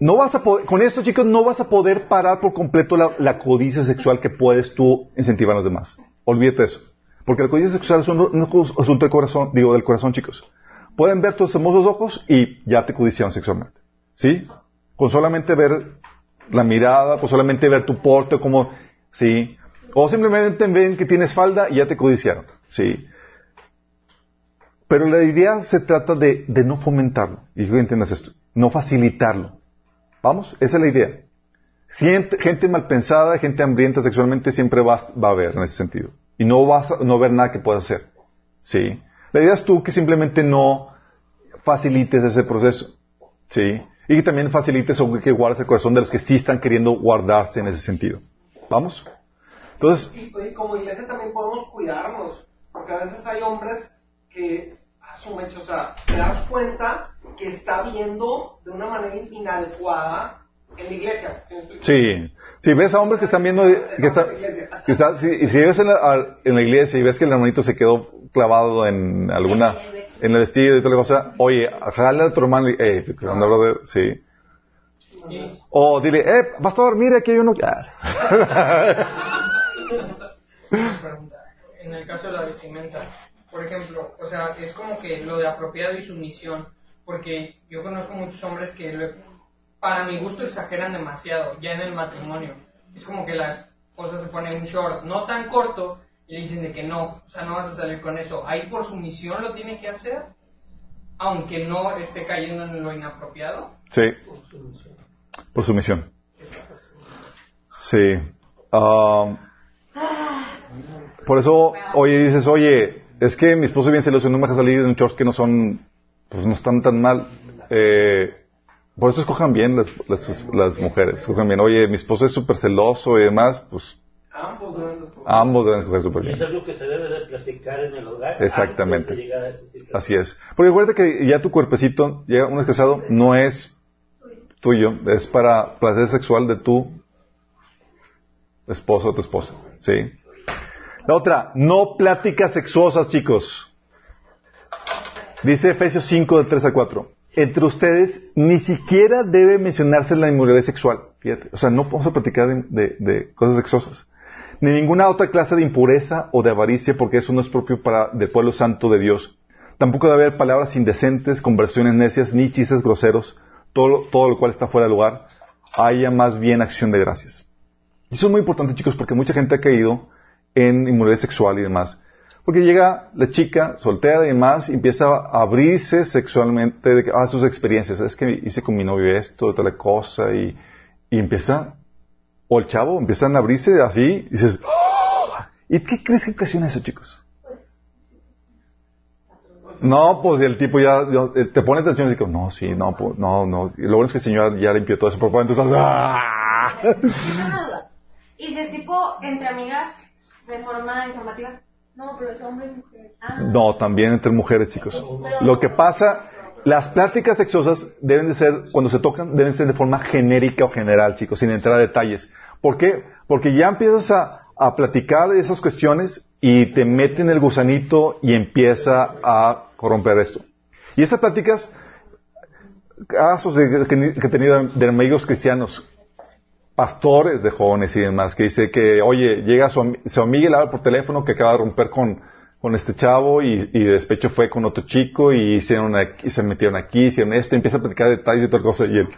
no vas a con esto, chicos, no vas a poder parar por completo la, la codicia sexual que puedes tú incentivar a los demás. Olvídate eso. Porque la codicia sexual es un, un asunto del corazón, digo, del corazón, chicos. Pueden ver tus hermosos ojos y ya te codiciaron sexualmente. ¿Sí? Con solamente ver la mirada, con solamente ver tu porte, como, ¿sí? O simplemente ven que tienes falda y ya te codiciaron. ¿Sí? Pero la idea se trata de, no fomentarlo. Y que entiendas esto. No facilitarlo. ¿Vamos? Esa es la idea. Gente, gente mal pensada, gente hambrienta sexualmente siempre va, va a haber en ese sentido. Y no vas a no ver nada que pueda hacer. ¿Sí? La idea es tú que simplemente no facilites ese proceso. ¿Sí? Y que también facilites o que guardes el corazón de los que sí están queriendo guardarse en ese sentido. ¿Vamos? Entonces, Y, y como iglesia también podemos cuidarnos, porque a veces hay hombres que asumen, o sea, te das cuenta que está viendo de una manera inadecuada en la iglesia. Sí, si ves a hombres que están viendo, que está, que está- si, si ves en la, en la iglesia y ves que el hermanito se quedó clavado en alguna, en el vestido y toda la cosa, oye, jala a tu hermano y, eh, ¿qué onda, brother? Sí. O dile, eh, pastor, mire, aquí hay uno. Ah. En el caso de la vestimenta, por ejemplo, o sea, es como que lo de apropiado y sumisión, porque yo conozco muchos hombres que lo- para mi gusto exageran demasiado, ya en el matrimonio. Es como que las cosas se ponen un short no tan corto y le dicen de que no, o sea, no vas a salir con eso. Ahí por sumisión lo tiene que hacer, aunque no esté cayendo en lo inapropiado. Sí. Por sumisión. Sí. Ah, por eso, oye, dices, oye, es que mi esposo es bien celoso y no me deja salir en shorts que no son, pues no están tan mal. Eh, por eso escojan bien las, las, las mujeres, escojan bien. Oye, mi esposo es súper celoso y demás, pues Ambos deben de escoger. Ambos deben escoger súper bien. es algo que se debe de platicar en el hogar. Exactamente. antes de a. Así es. Porque recuerda que ya tu cuerpecito, ya un casado, no es tuyo, es para placer sexual de tu esposo o tu esposa. ¿Sí? La otra, no pláticas sexuosas, chicos. Dice Efesios 5, de 3 a 4. Entre ustedes ni siquiera debe mencionarse la inmoralidad sexual. Fíjate. O sea, no vamos a platicar de, cosas sexuosas. Ni ninguna otra clase de impureza o de avaricia, porque eso no es propio para del pueblo santo de Dios. Tampoco debe haber palabras indecentes, conversaciones necias, ni chistes groseros, todo, lo- todo lo cual está fuera de lugar. Haya más bien acción de gracias. Y eso es muy importante, chicos, porque mucha gente ha caído en inmoralidad sexual y demás. Porque llega la chica soltera y demás y empieza a abrirse sexualmente de que, ah, sus experiencias. Es que hice con mi novio esto, tal cosa, y, y empieza, o el chavo, empiezan a abrirse así y dices, "¡Ah!". ¿y qué crees que ocasiona eso, chicos? No, pues el tipo ya, eh, te pone atención y digo, no, sí, no, pues, no, no. Y lo bueno es que el señor ya limpió todo eso por favor, entonces, ¡ah! [laughs] ¿Y si es tipo entre amigas de forma informativa? No, pero es hombre y mujer. Ah, No, también entre mujeres, chicos. Lo que pasa, las pláticas sexuosas deben de ser, cuando se tocan, deben ser de forma genérica o general, chicos, sin entrar a detalles. ¿Por qué? Porque ya empiezas a, a platicar de esas cuestiones y te meten el gusanito y empieza a corromper esto. Y esas pláticas, casos de- que, que he tenido de amigos cristianos, pastores de jóvenes y demás, que dice que, oye, llega su, su amiga y le habla por teléfono que acaba de romper con, con este chavo y, y de despecho fue con otro chico y, hicieron aquí- y se metieron aquí, hicieron esto, y empieza a platicar detalles y tal cosa y él,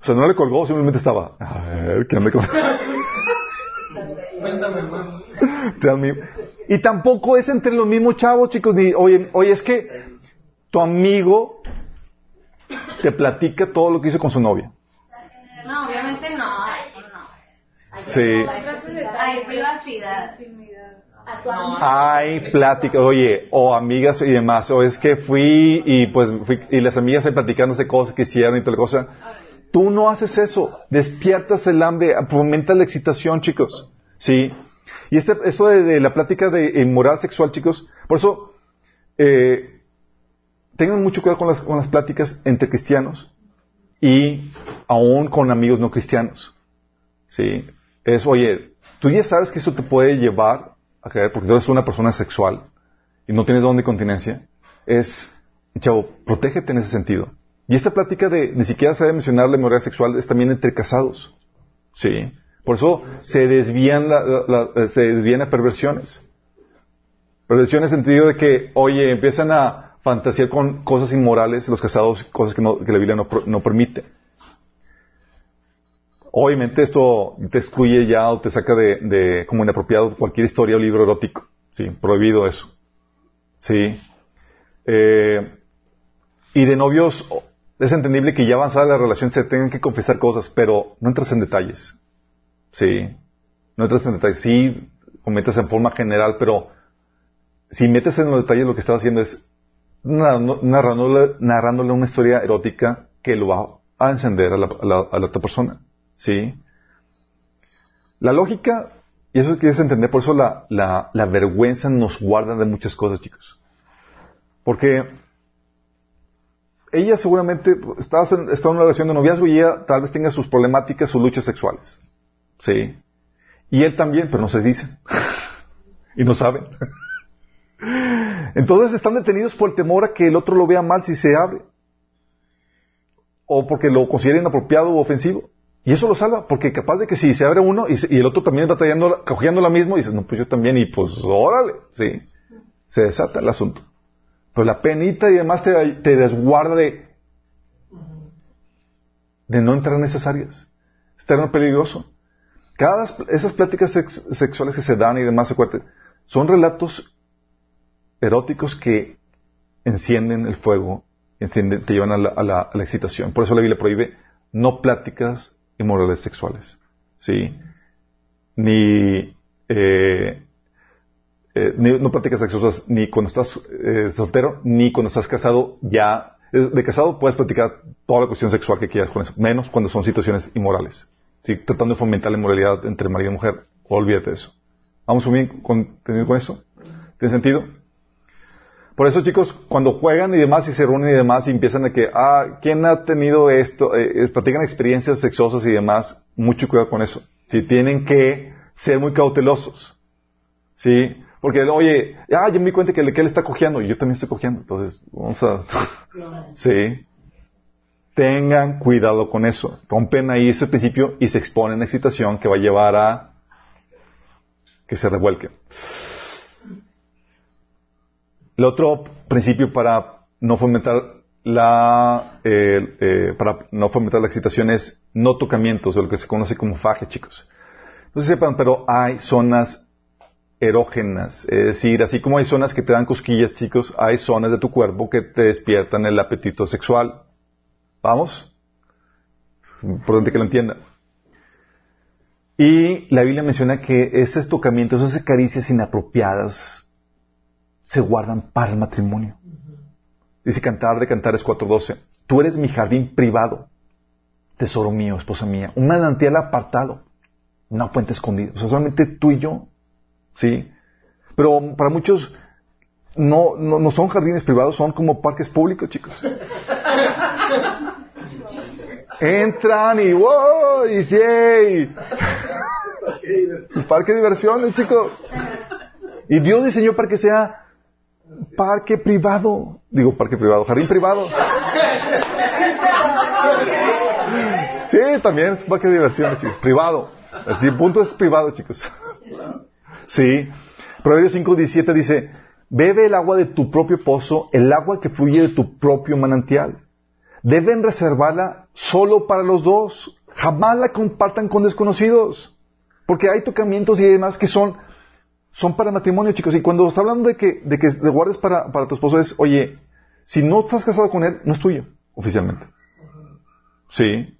o sea, no le colgó, simplemente estaba, a ver, ¿qué anda con... Cuéntame más. [laughs] Y tampoco es entre los mismos chavos, chicos, ni, oye, oye, es que tu amigo te platica todo lo que hizo con su novia. No, obviamente no. Eso no. Sí. Hay privacidad. Hay pláticas, oye, o amigas y demás, o es que fui y pues fui, y las amigas ahí platicándose cosas que hicieron y tal cosa. Tú no haces eso, despiertas el hambre, fomentas la excitación, chicos. Sí. Y este, esto de, de la plática de moral sexual, chicos, por eso, eh, tengan mucho cuidado con las, con las pláticas entre cristianos y aún con amigos no cristianos. Sí. Es, oye, tú ya sabes que eso te puede llevar a caer porque tú eres una persona sexual y no tienes don de continencia. Es, chavo, protégete en ese sentido. Y esta plática de ni siquiera se mencionar la inmoralidad sexual es también entre casados. Sí. Por eso se desvían, la- la- se desvían a perversiones. Perversiones en el sentido de que, oye, empiezan a fantasear con cosas inmorales los casados, cosas que, no- que la Biblia no permite. Obviamente esto te excluye ya o te saca de, como inapropiado cualquier historia o libro erótico. Sí, prohibido eso. Sí. Eh, y de novios es entendible que ya avanzada la relación se tengan que confesar cosas, pero no entras en detalles. Sí. No entras en detalles. Sí, comentas en forma general, pero si metes en los detalles lo que estás haciendo es narrándole, narrándole una historia erótica que lo va a encender a la otra persona. ¿Sí? La lógica, y eso quieres entender, por eso la, la, vergüenza nos guarda de muchas cosas, chicos. Porque ella seguramente está en, está en una relación de noviazgo y ella tal vez tenga sus problemáticas, sus luchas sexuales. ¿Sí? Y él también, pero no se dice. [laughs] y no saben. [laughs] Entonces están detenidos por el temor a que el otro lo vea mal si se abre. O porque lo considera inapropiado o ofensivo. Y eso lo salva, porque capaz de que si se abre uno y, el otro también batallando, cogiendo la misma, y dices, no, pues yo también, y pues órale, sí. Se desata el asunto. Pero la penita y demás te, te desguarda de, de no entrar en esas áreas. Es terreno peligroso. Cada esas pláticas sex- sexuales que se dan y demás, acuérdate, son relatos eróticos que encienden el fuego, te llevan a la excitación. Por eso la Biblia prohíbe no pláticas inmorales sexuales. ¿Sí? Ni, eh, eh, ni- no pláticas sexuosas ni cuando estás eh, soltero, ni cuando estás casado ya. De casado puedes platicar toda la cuestión sexual que quieras con eso, menos cuando son situaciones inmorales. ¿Sí? Tratando de fomentar la inmoralidad entre marido y mujer, Olvídate de eso. ¿Vamos bien con, con eso? ¿Tiene sentido? Por eso, chicos, cuando juegan y demás y se reúnen y demás y empiezan a que, ah, ¿quién ha tenido esto? Eh, eh, platican experiencias sexosas y demás, mucho cuidado con eso. Si tienen que ser muy cautelosos. ¿Sí? Porque, oye, ah, yo me di cuenta que, que él está cogiendo y yo también estoy cogiendo. Entonces, vamos a... ¿Sí? Tengan cuidado con eso. Rompen ahí ese principio y se exponen a excitación que va a llevar a que se revuelquen. El otro principio para no fomentar la eh, eh, para no fomentar la excitación es no tocamientos, o lo que se conoce como faje, chicos. No se sepan, pero hay zonas erógenas, es decir, así como hay zonas que te dan cosquillas, chicos, hay zonas de tu cuerpo que te despiertan el apetito sexual. ¿Vamos? Es importante que lo entiendan. Y la Biblia menciona que esos tocamientos, esas caricias inapropiadas, se guardan para el matrimonio. Dice Cantar de Cantares 4.12, tú eres mi jardín privado, tesoro mío, esposa mía, un manantial apartado, una fuente escondida. O sea, solamente tú y yo, ¿sí? Pero para muchos no, no, son jardines privados, son como parques públicos, chicos. Entran y wow, y yay. [laughs] Parque de diversiones, chicos. Y Dios diseñó para que sea Parque privado. Digo, parque privado, jardín privado. Sí, también es parque de diversiones, chicos. Privado. Así, punto es privado, chicos. Sí. Proverbios 5.17 dice, bebe el agua de tu propio pozo, el agua que fluye de tu propio manantial. Deben reservarla solo para los dos. Jamás la compartan con desconocidos. Porque hay tocamientos y demás que son son para matrimonio, chicos. Y cuando está hablando de que, de que guardes para, para tu esposo es, oye, si no estás casado con él, no es tuyo, oficialmente. Sí.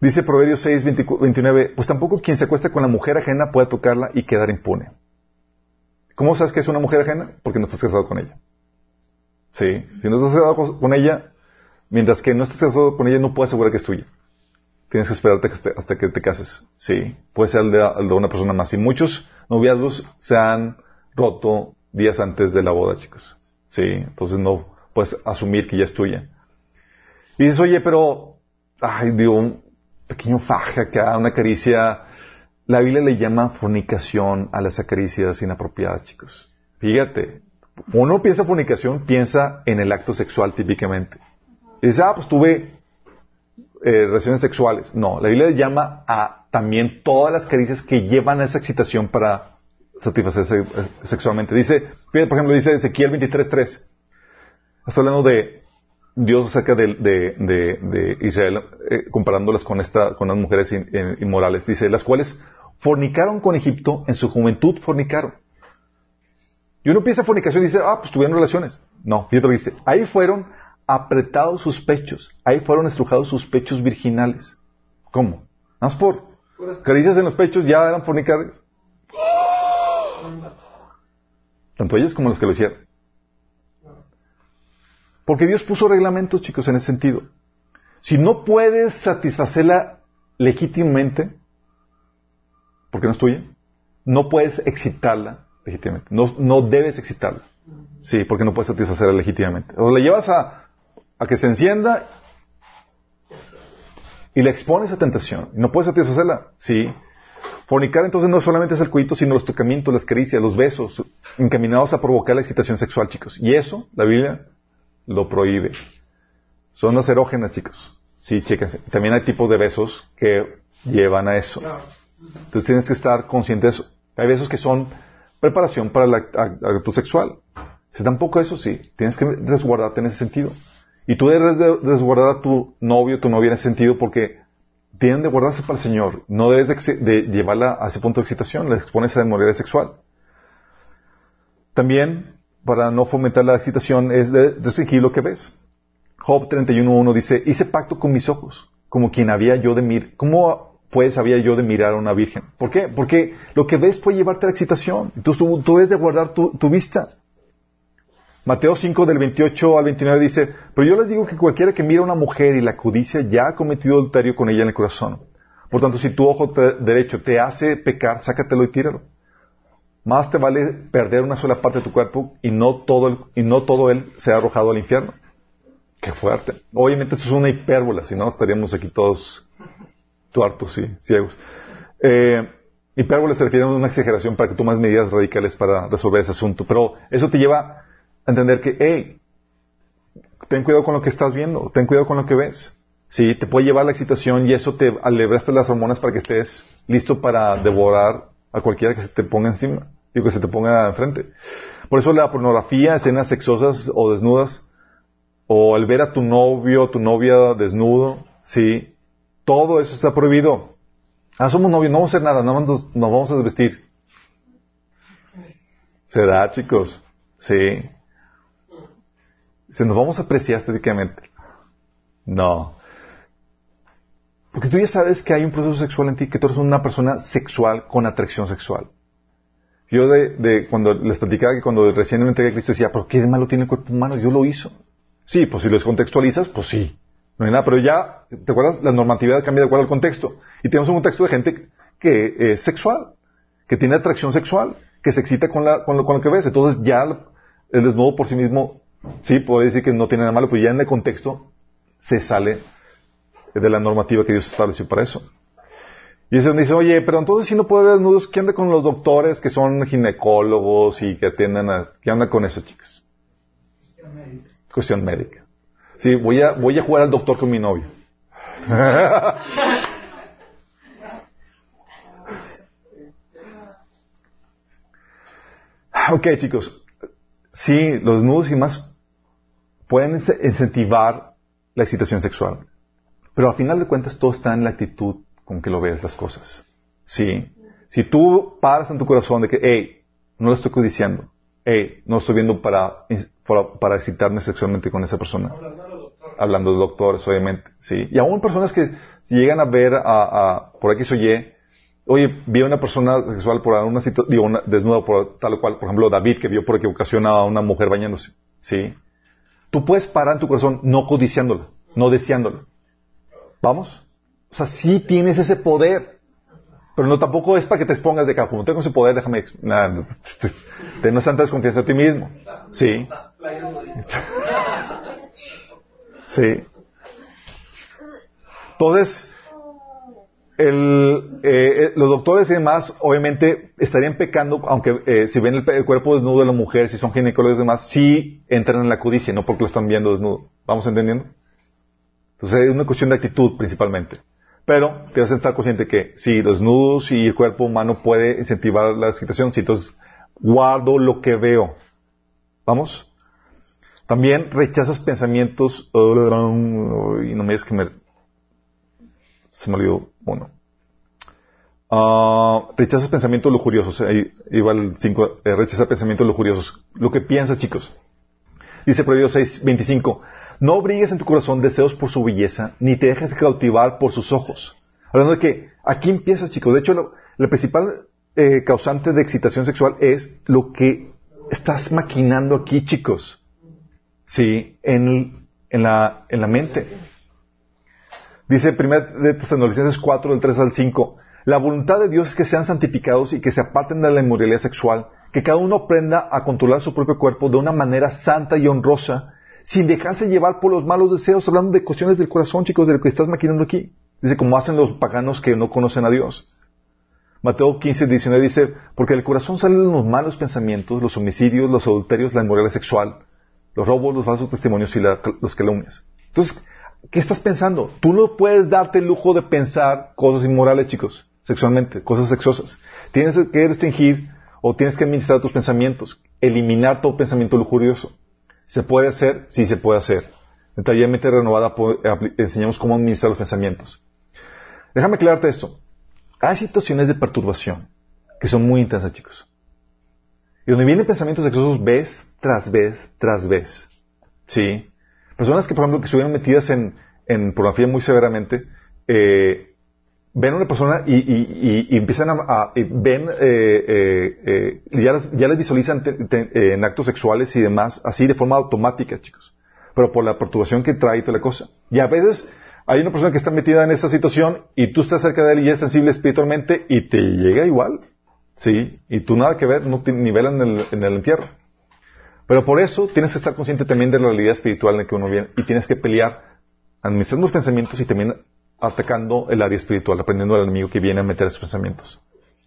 Dice Proverbios 6, 29, pues tampoco quien se acuesta con la mujer ajena puede tocarla y quedar impune. ¿Cómo sabes que es una mujer ajena? Porque no estás casado con ella. Sí. Si no estás casado con ella, mientras que no estás casado con ella, no puedes asegurar que es tuya. Tienes que esperarte hasta que te cases. Sí. Puede ser el de, una persona más. Y muchos noviazgos se han roto días antes de la boda, chicos. Sí. Entonces no puedes asumir que ya es tuya. Y dices, oye, pero, ay, digo, un pequeño faje acá, una caricia. La Biblia le llama fornicación a las acaricias inapropiadas, chicos. Fíjate. Uno piensa fornicación, piensa en el acto sexual típicamente. Y dice, ah, pues tuve eh, relaciones sexuales. No, la Biblia llama a también todas las caricias que llevan a esa excitación para satisfacerse eh, sexualmente. Dice, por ejemplo, dice Ezequiel 23.3. Está hablando de Dios acerca de, de, Israel, eh, comparándolas con, con las mujeres inmorales. Dice, las cuales fornicaron con Egipto, en su juventud fornicaron. Y uno piensa fornicación y dice, ah, pues tuvieron relaciones. No, fíjate lo que dice. Ahí fueron apretados sus pechos. Ahí fueron estrujados sus pechos virginales. ¿Cómo? Más por caricias en los pechos ya eran fornicarias. Tanto ellas como los que lo hicieron. Porque Dios puso reglamentos, chicos, en ese sentido. Si no puedes satisfacerla legítimamente, porque no es tuya, no puedes excitarla legítimamente. No, no debes excitarla. Sí, porque no puedes satisfacerla legítimamente. O la llevas a, a que se encienda y le expones a tentación. No puedes satisfacerla. Sí. Fornicar entonces no solamente es el cuito, sino los tocamientos, las caricias, los besos, encaminados a provocar la excitación sexual, chicos. Y eso, la Biblia lo prohíbe. Son las chicos. Sí, chéquense. También hay tipos de besos que llevan a eso. Entonces tienes que estar consciente de eso. Hay besos que son preparación para el acto sexual. Si tampoco eso, sí. Tienes que resguardarte en ese sentido. Y tú debes de resguardar a tu novio, tu novia en ese sentido, porque tienen de guardarse para el Señor. No debes de, llevarla a ese punto de excitación, la expones a inmoralidad sexual. También, para no fomentar la excitación, es de restringir lo que ves. Job 31.1 dice, hice pacto con mis ojos, como quien había yo de mirar. ¿Cómo pues había yo de mirar a una virgen? ¿Por qué? Porque lo que ves puede llevarte a la excitación. Entonces tú, tú debes de guardar tu vista. Mateo 5 del 28 al 29 dice, pero yo les digo que cualquiera que mira a una mujer y la codicia ya ha cometido adulterio con ella en el corazón. Por tanto, si tu ojo derecho te hace pecar, sácatelo y tíralo. Más te vale perder una sola parte de tu cuerpo y no todo, el- y no todo él sea arrojado al infierno. Qué fuerte. Obviamente eso es una hipérbola, si no estaríamos aquí todos tuertos y ciegos. Eh, hipérbole se refiere a una exageración para que tomes medidas radicales para resolver ese asunto. Pero eso te lleva entender que, hey, ten cuidado con lo que estás viendo, ten cuidado con lo que ves. Sí, te puede llevar la excitación y eso te alebraste las hormonas para que estés listo para devorar a cualquiera que se te ponga encima, digo que se te ponga enfrente. Por eso la pornografía, escenas sexosas o desnudas, o el ver a tu novio o tu novia desnudo, sí, todo eso está prohibido. Ah, somos novios, no vamos a hacer nada, más nos, nos vamos a desvestir. Se da, chicos. Sí. Se nos vamos a apreciar estéticamente. No. Porque tú ya sabes que hay un proceso sexual en ti, que tú eres una persona sexual con atracción sexual. Yo de, de cuando les platicaba que cuando recién me entregué a Cristo decía, pero qué de malo tiene el cuerpo humano, yo lo hizo. Sí, pues si lo descontextualizas, pues sí. No hay nada, pero ya, ¿te acuerdas? La normatividad cambia de acuerdo al contexto. Y tenemos un contexto de gente que es sexual, que tiene atracción sexual, que se excita con, lo, con lo que ves. Entonces ya el desnudo por sí mismo, sí, puede decir que no tiene nada malo, pero ya en el contexto se sale de la normativa que Dios estableció para eso. Y ese dice, oye, pero entonces si no puede ver desnudos, ¿qué anda con los doctores que son ginecólogos y que atienden a... ¿Qué anda con eso, chicas? Cuestión médica. Sí, voy a, voy a jugar al doctor con mi novio. [laughs] ok, chicos. Sí, los desnudos y más pueden incentivar la excitación sexual. Pero al final de cuentas todo está en la actitud con que lo ves las cosas. Sí. Si tú paras en tu corazón de que, hey, no lo estoy codiciando, hey, no lo estoy viendo para, para, para excitarme sexualmente con esa persona. Hablando de doctores. Hablando de doctores, obviamente. Sí. Y aún personas que llegan a ver a, a por X o Y, oye, vi a una persona sexual por una situación, digo, una, desnuda por tal o cual, por ejemplo, David, que vio por equivocación a una mujer bañándose. Sí. Tú puedes parar en tu corazón no codiciándola, no deseándola. ¿Vamos? O sea, sí tienes ese poder. Pero no tampoco es para que te expongas de acá. Como tengo ese poder, déjame... Nada, [laughs] ten una santa desconfianza de ti mismo. Sí. [laughs] Sí. Entonces, el, eh, los doctores y demás, obviamente, estarían pecando, aunque eh, si ven el, cuerpo desnudo de la mujer, si son ginecólogos y demás, sí entran en la codicia, no porque lo están viendo desnudo. ¿Vamos entendiendo? Entonces es una cuestión de actitud principalmente. Pero vas a estar consciente que si los nudos y el cuerpo humano puede incentivar la excitación, si entonces guardo lo que veo. ¿Vamos? También rechazas pensamientos, y no me digas que me, se me olvidó uno. Uh, rechazas pensamientos lujuriosos, ahí iba el 5, eh, rechazas pensamientos lujuriosos. Lo que piensas, chicos. Dice Proverbios 6, 25. No obligues en tu corazón deseos por su belleza, ni te dejes cautivar por sus ojos. Hablando de que aquí empieza, chicos. De hecho, lo, la principal eh, causante de excitación sexual es lo que estás maquinando aquí, chicos. Sí, en, en, la, en la mente. Dice 1 de Tesalonicenses 4, del 3 al 5. La voluntad de Dios es que sean santificados y que se aparten de la inmoralidad sexual, que cada uno aprenda a controlar su propio cuerpo de una manera santa y honrosa, sin dejarse llevar por los malos deseos, hablando de cuestiones del corazón, chicos, de lo que estás maquinando aquí. Dice, como hacen los paganos que no conocen a Dios. Mateo 15, 19 dice, porque del corazón salen los malos pensamientos, los homicidios, los adulterios, la inmoralidad sexual, los robos, los falsos testimonios y la, los calumnias. Entonces, ¿qué estás pensando? Tú no puedes darte el lujo de pensar cosas inmorales, chicos, sexualmente, cosas sexosas. Tienes que restringir o tienes que administrar tus pensamientos, eliminar todo pensamiento lujurioso. ¿Se puede hacer? Sí, se puede hacer. En tallermente renovada enseñamos cómo administrar los pensamientos. Déjame aclararte esto. Hay situaciones de perturbación que son muy intensas, chicos. Y donde vienen pensamientos sexosos vez tras vez tras vez. ¿Sí? Personas que, por ejemplo, que estuvieron metidas en, pornografía muy severamente, eh, ven a una persona y, y, empiezan a, ven, eh, eh, ya, ya, les visualizan te, en actos sexuales y demás, así de forma automática, chicos. Pero por la perturbación que trae toda la cosa. Y a veces hay una persona que está metida en esa situación y tú estás cerca de él y es sensible espiritualmente y te llega igual. Sí, y tú nada que ver, no te nivela en el, en el entierro. Pero por eso tienes que estar consciente también de la realidad espiritual en la que uno viene y tienes que pelear administrando los pensamientos y también atacando el área espiritual, aprendiendo al enemigo que viene a meter esos pensamientos.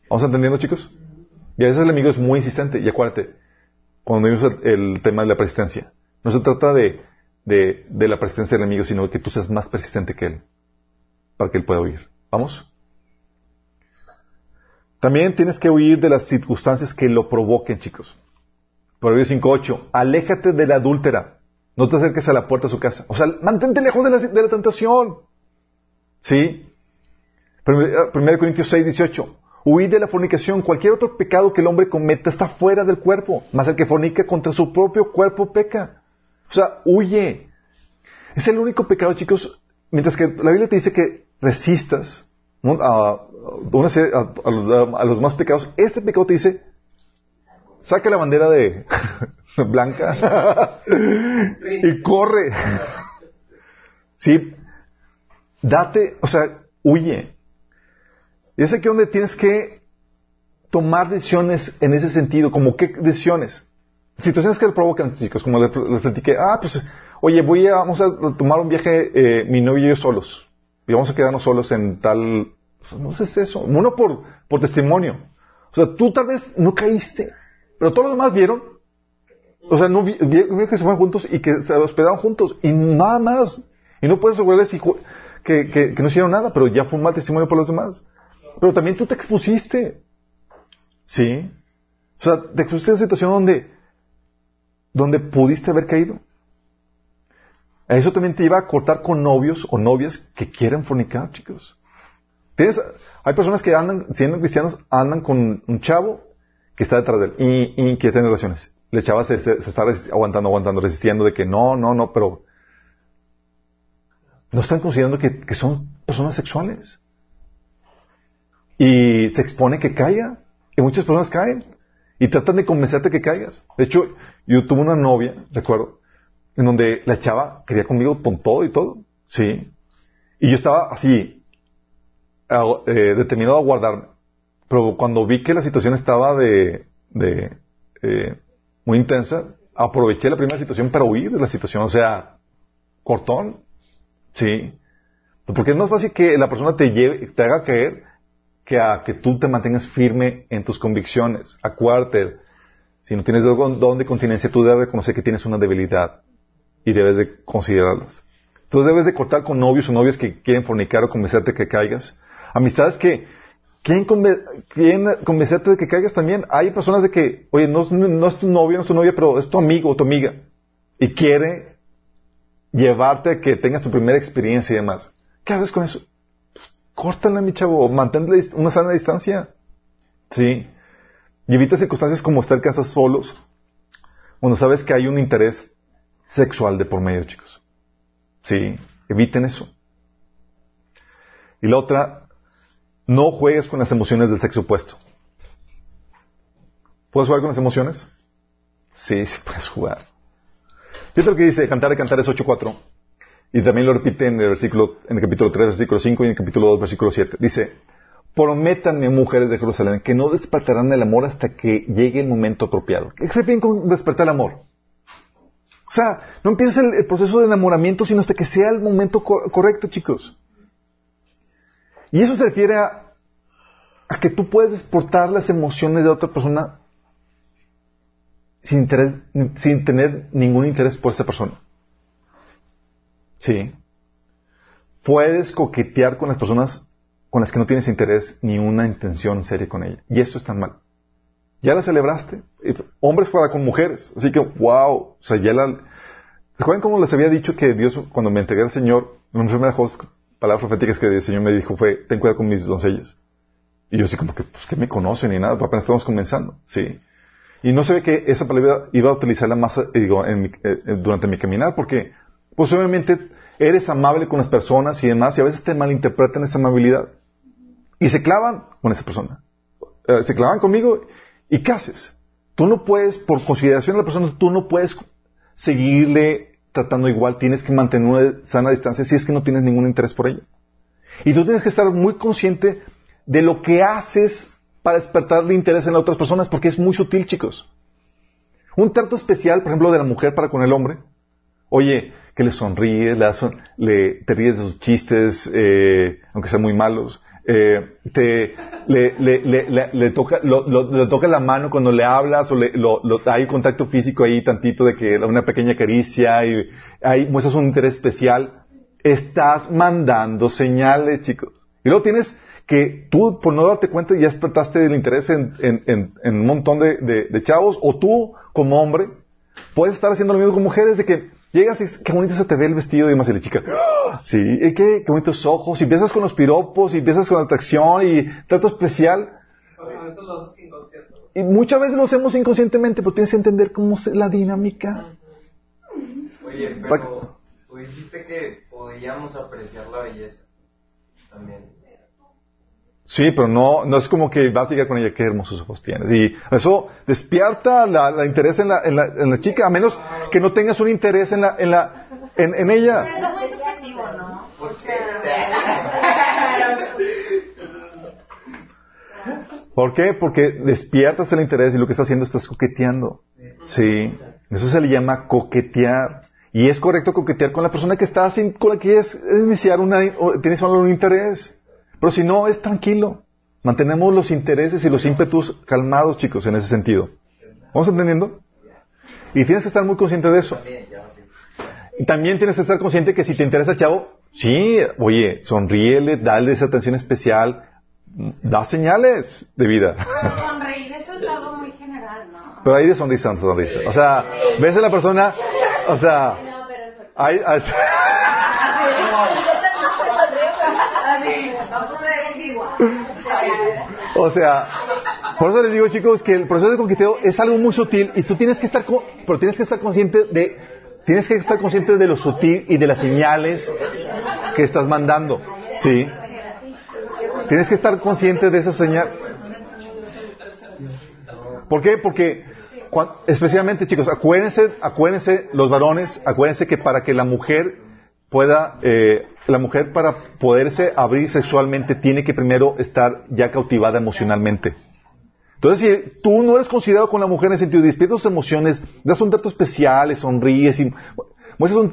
¿Vamos entendiendo, chicos? Y a veces el enemigo es muy insistente. Y acuérdate, cuando vimos el, tema de la persistencia, no se trata de, de, de la persistencia del enemigo, sino que tú seas más persistente que él, para que él pueda huir. ¿Vamos? También tienes que huir de las circunstancias que lo provoquen, chicos. Proverbios 5.8. Aléjate de la adúltera. No te acerques a la puerta de su casa. O sea, mantente lejos de la, de la tentación. ¿Sí? 1 Corintios 6.18. Huir de la fornicación. Cualquier otro pecado que el hombre cometa está fuera del cuerpo. Más el que fornica contra su propio cuerpo peca. O sea, huye. Es el único pecado, chicos. Mientras que la Biblia te dice que resistas a, a- a los, a los más pecados, este pecado te dice, saca la bandera de [laughs] blanca y corre. Sí, date, o sea, huye. Y es aquí donde tienes que tomar decisiones en ese sentido, como qué decisiones. Situaciones que le provocan, chicos, como les les platiqué, ah, pues, oye, voy a, vamos a tomar un viaje, eh, mi novio y yo solos. Y vamos a quedarnos solos en tal, pues, no sé si es eso, uno por, por testimonio. O sea, tú tal vez no caíste, pero todos los demás vieron. O sea, no vi- vi- vieron que se fueron juntos y que se hospedaron juntos y nada más. Y no puedes asegurarles que, que, que no hicieron nada, pero ya fue un mal testimonio por los demás. Pero también tú te expusiste. ¿Sí? O sea, te expusiste a una situación donde, donde pudiste haber caído. Eso también te lleva a cortar con novios o novias que quieren fornicar, chicos. Tienes, hay personas que andan, siendo cristianos, andan con un chavo que está detrás de él y, y relaciones. La chava se, se- está aguantando, aguantando, resistiendo de que no, no, no, pero no están considerando que, son personas sexuales. Y se expone que caiga. Y muchas personas caen. Y tratan de convencerte que caigas. De hecho, yo tuve una novia, recuerdo, en donde la chava quería conmigo con todo y todo. Sí. Y yo estaba así, eh, determinado a guardarme. Pero cuando vi que la situación estaba de, de eh, muy intensa, aproveché la primera situación para huir de la situación. O sea, cortón. Sí. Porque es más fácil que la persona te lleve, te haga caer que a que tú te mantengas firme en tus convicciones. Acuérdate, si no tienes don don de continencia, tú debes reconocer que tienes una debilidad y debes de considerarlas. Tú debes de cortar con novios o novias que quieren fornicar o convencerte que caigas. Amistades que quieren convencerte de que caigas también. Hay personas de que, oye, no, es- tu novio, no es tu novia, pero es tu amigo o tu amiga. Y quiere llevarte a que tengas tu primera experiencia y demás. ¿Qué haces con eso? Córtala, mi chavo. Mantén la dist- una sana distancia. Sí. Y evita circunstancias como estar en solos. Cuando sabes que hay un interés sexual de por medio, chicos. Sí. Eviten eso. Y la otra, no juegues con las emociones del sexo opuesto. ¿Puedes jugar con las emociones? Sí, sí puedes jugar. Fíjate lo que dice Cantar de Cantares 8.4. Y también lo repite en el versículo, en el capítulo 3, versículo 5 y en el capítulo 2, versículo 7. Dice, prométanme, mujeres de Jerusalén, que no despertarán el amor hasta que llegue el momento apropiado. ¿Qué se refiere con despertar el amor? O sea, no empieces el, el proceso de enamoramiento, sino hasta que sea el momento co- correcto, chicos. Y eso se refiere a, que tú puedes exportar las emociones de otra persona sin, tener ningún interés por esa persona. Sí. Puedes coquetear con las personas con las que no tienes interés ni una intención seria con ella. Y eso está mal. Ya la celebraste. Hombres para con mujeres. Así que, wow. O sea, ya la... ¿Se acuerdan cómo les había dicho que Dios, cuando me entregué al Señor, una de las primeras palabras proféticas que el Señor me dijo fue, ten cuidado con mis doncellas. Y yo así como que, pues que me conocen y nada, pues apenas estamos comenzando. Sí. Y no se ve que esa palabra iba a utilizarla más, eh, digo, eh, eh, durante mi caminar, porque, pues eres amable con las personas y demás, y a veces te malinterpretan esa amabilidad. Y se clavan con esa persona. Se clavan conmigo, ¿y qué haces? Tú no puedes, por consideración de la persona, tú no puedes seguirle tratando igual, tienes que mantener una sana distancia si es que no tienes ningún interés por ella. Y tú tienes que estar muy consciente de lo que haces para despertarle interés en las otras personas, porque es muy sutil, chicos. Un trato especial, por ejemplo, de la mujer para con el hombre. Oye, que le sonríes, le, das- le- te ríes de sus chistes, eh, aunque sean muy malos. Eh, te, le, le, le, toca, lo, le toca la mano cuando le hablas o lo, hay contacto físico ahí tantito de que una pequeña caricia y ahí muestras un interés especial. Estás mandando señales, chicos. Y luego tienes que tú, por no darte cuenta, ya despertaste el interés en, en- un montón de- de chavos, o tú, como hombre, puedes estar haciendo lo mismo con mujeres, de que llegas y es, qué bonito se te ve el vestido, y demás, y la chica, "Ah, sí, qué, qué bonitos ojos, y empiezas con los piropos, y empiezas con la atracción, y trato especial, A veces lo haces inconsciente. y muchas veces lo hacemos inconscientemente, pero tienes que entender cómo es la dinámica. Oye, pero tú dijiste que podíamos apreciar la belleza también. Sí, pero no, no es como que vas a llegar con ella, qué hermosos ojos tienes. Y eso despierta la, la interés en la, en, la, en la chica, a menos que no tengas un interés en la, en la, en, en ella. Pero eso es muy subjetivo, ¿no? ¿Por O qué? sea, ¿Por qué? Porque despiertas el interés y lo que estás haciendo estás coqueteando. Sí. Eso se le llama coquetear. Y es correcto coquetear con la persona que estás, con la que quieres iniciar una, tienes solo un interés. Pero si no, es tranquilo. Mantenemos los intereses y los ímpetus calmados, chicos, en ese sentido. ¿Vamos entendiendo? Y tienes que estar muy consciente de eso. Y también tienes que estar consciente que si te interesa chavo, sí, oye, sonríele, dale esa atención especial, da señales de vida. pero sonreír, eso es algo muy general, ¿no? Pero hay de sonrisa sonrisa. O sea, ves a la persona, o sea, hay, hay- Así, vamos a ver igual. O sea, por eso les digo chicos que el proceso de coqueteo es algo muy sutil y tú tienes que estar, pero tienes que estar consciente de, tienes que estar consciente de lo sutil y de las señales que estás mandando, sí. Tienes que estar consciente de esa señal. ¿Por qué? Porque especialmente chicos, acuérdense, acuérdense los varones, acuérdense que para que la mujer pueda, eh, la mujer para poderse abrir sexualmente tiene que primero estar ya cautivada emocionalmente. Entonces, si tú no eres considerado con la mujer en el sentido de despiertas tus emociones, das un dato especial, sonríes y muestras un,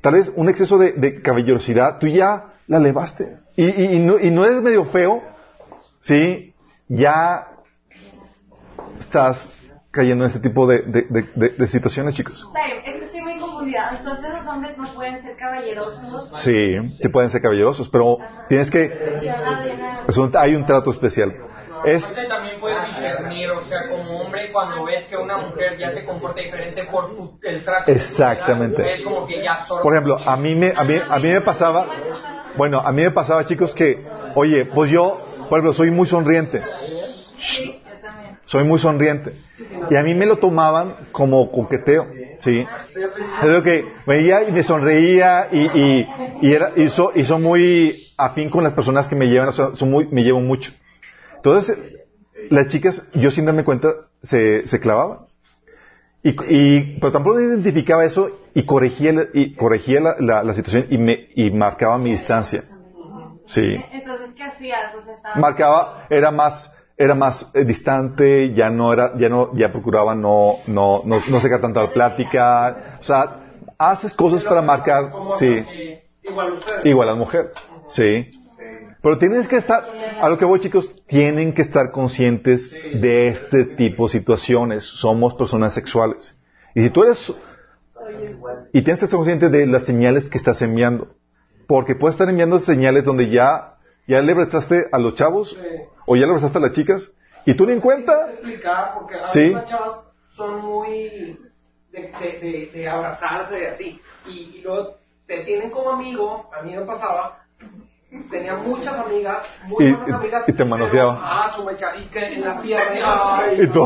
tal vez un exceso de, de caballerosidad, tú ya la elevaste. Y, y- y no, y no eres medio feo, ¿sí? Ya estás cayendo en este tipo de, de- de- de- de situaciones, chicos. Es que estoy muy confundida. Entonces los hombres no pueden ser caballerosos. Sí, sí pueden ser caballerosos, pero tienes que... Es un- hay un trato especial. Es, también puedes discernir, o sea, como hombre, cuando ves que una mujer ya se comporta diferente por tu- el trato. Exactamente. Es como que ya Por ejemplo, a mí me, a mí, a mí me pasaba, bueno, a mí me pasaba, chicos, que, oye, pues yo, por ejemplo, soy muy sonriente. También. Soy muy sonriente. Y a mí me lo tomaban como coqueteo, ¿sí? Es lo que veía y me sonreía y, y, y era, y, so- y soy muy afín con las personas que me llevan, o sea, son muy, me llevo mucho. Entonces, las chicas, yo sin darme cuenta, se, se clavaban. Y, y- pero tampoco identificaba eso y corregía, la- y corregía la, la- la situación y, me, y marcaba mi distancia. Sí. Entonces, ¿qué hacías? O sea. Marcaba, era más, era más eh, distante, ya no era, ya no, ya procuraba no, no, no, no sacar tanto la plática. O sea, haces cosas para marcar, sí, Igual a mujer, sí. Pero tienes que estar, a lo que voy chicos, tienen que estar conscientes de este tipo de situaciones. Somos personas sexuales. Y si tú eres, y tienes que estar consciente de las señales que estás enviando. Porque puedes estar enviando señales donde ya, ya le abrazaste a los chavos, o ya le abrazaste a las chicas, y tú ni en cuenta. explicar porque a Sí. las chavas son muy de, de, de, de abrazarse así y, y luego te tienen como amigo a mí me pasaba tenía muchas amigas muy Y- buenas y- amigas y te manoseaba. ah su mecha y que en la pierna ay, [laughs] Y tú,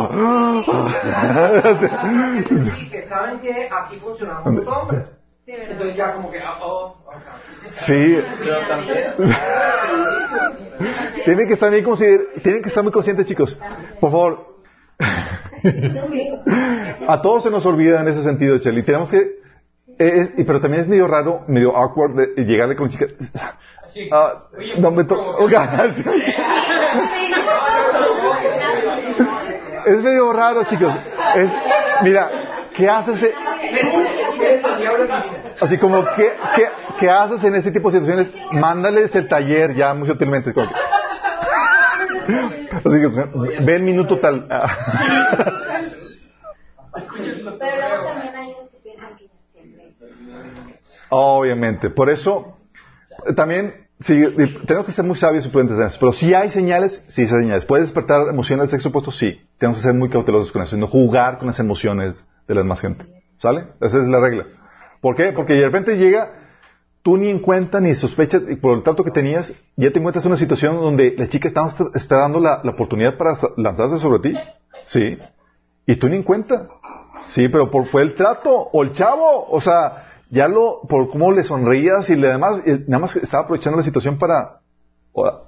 sí, que [laughs] saben que así funcionamos los hombres Sí, ¿verdad? entonces ya como que ah, oh, o sea, sí. Pero también, [laughs] Tienen que estar tienen que estar muy conscientes, chicos. Por favor. [laughs] A todos se nos olvida en ese sentido, Chely. Tenemos que Es- y- pero también es medio raro, medio awkward de llegarle con chica. Así, Ah, no me to- provoca- [laughs] Oiga, Es medio raro, chicos. Es, mira, ¿qué haces? e- Así como, ¿qué, qué, qué haces en ese tipo de situaciones? Mándales el taller ya muy sutilmente. que- Así que, ven minuto tal. Siempre. Obviamente. Por eso, también, sí, tenemos que ser muy sabios y prudentes en eso. Pero si hay señales, sí hay señales. ¿Puede despertar emociones del sexo opuesto? Sí. Tenemos que ser muy cautelosos con eso no jugar con las emociones de la demás gente. ¿Sale? Esa es la regla. ¿Por qué? Porque de repente llega, tú ni en cuenta ni sospechas, y por el trato que tenías, ya te encuentras en una situación donde la chica está, está dando la, la oportunidad para lanzarse sobre ti. Sí. Y tú ni en cuenta. Sí, pero por, fue el trato o el chavo. O sea, ya lo, por cómo le sonreías y le demás, y nada más estaba aprovechando la situación para,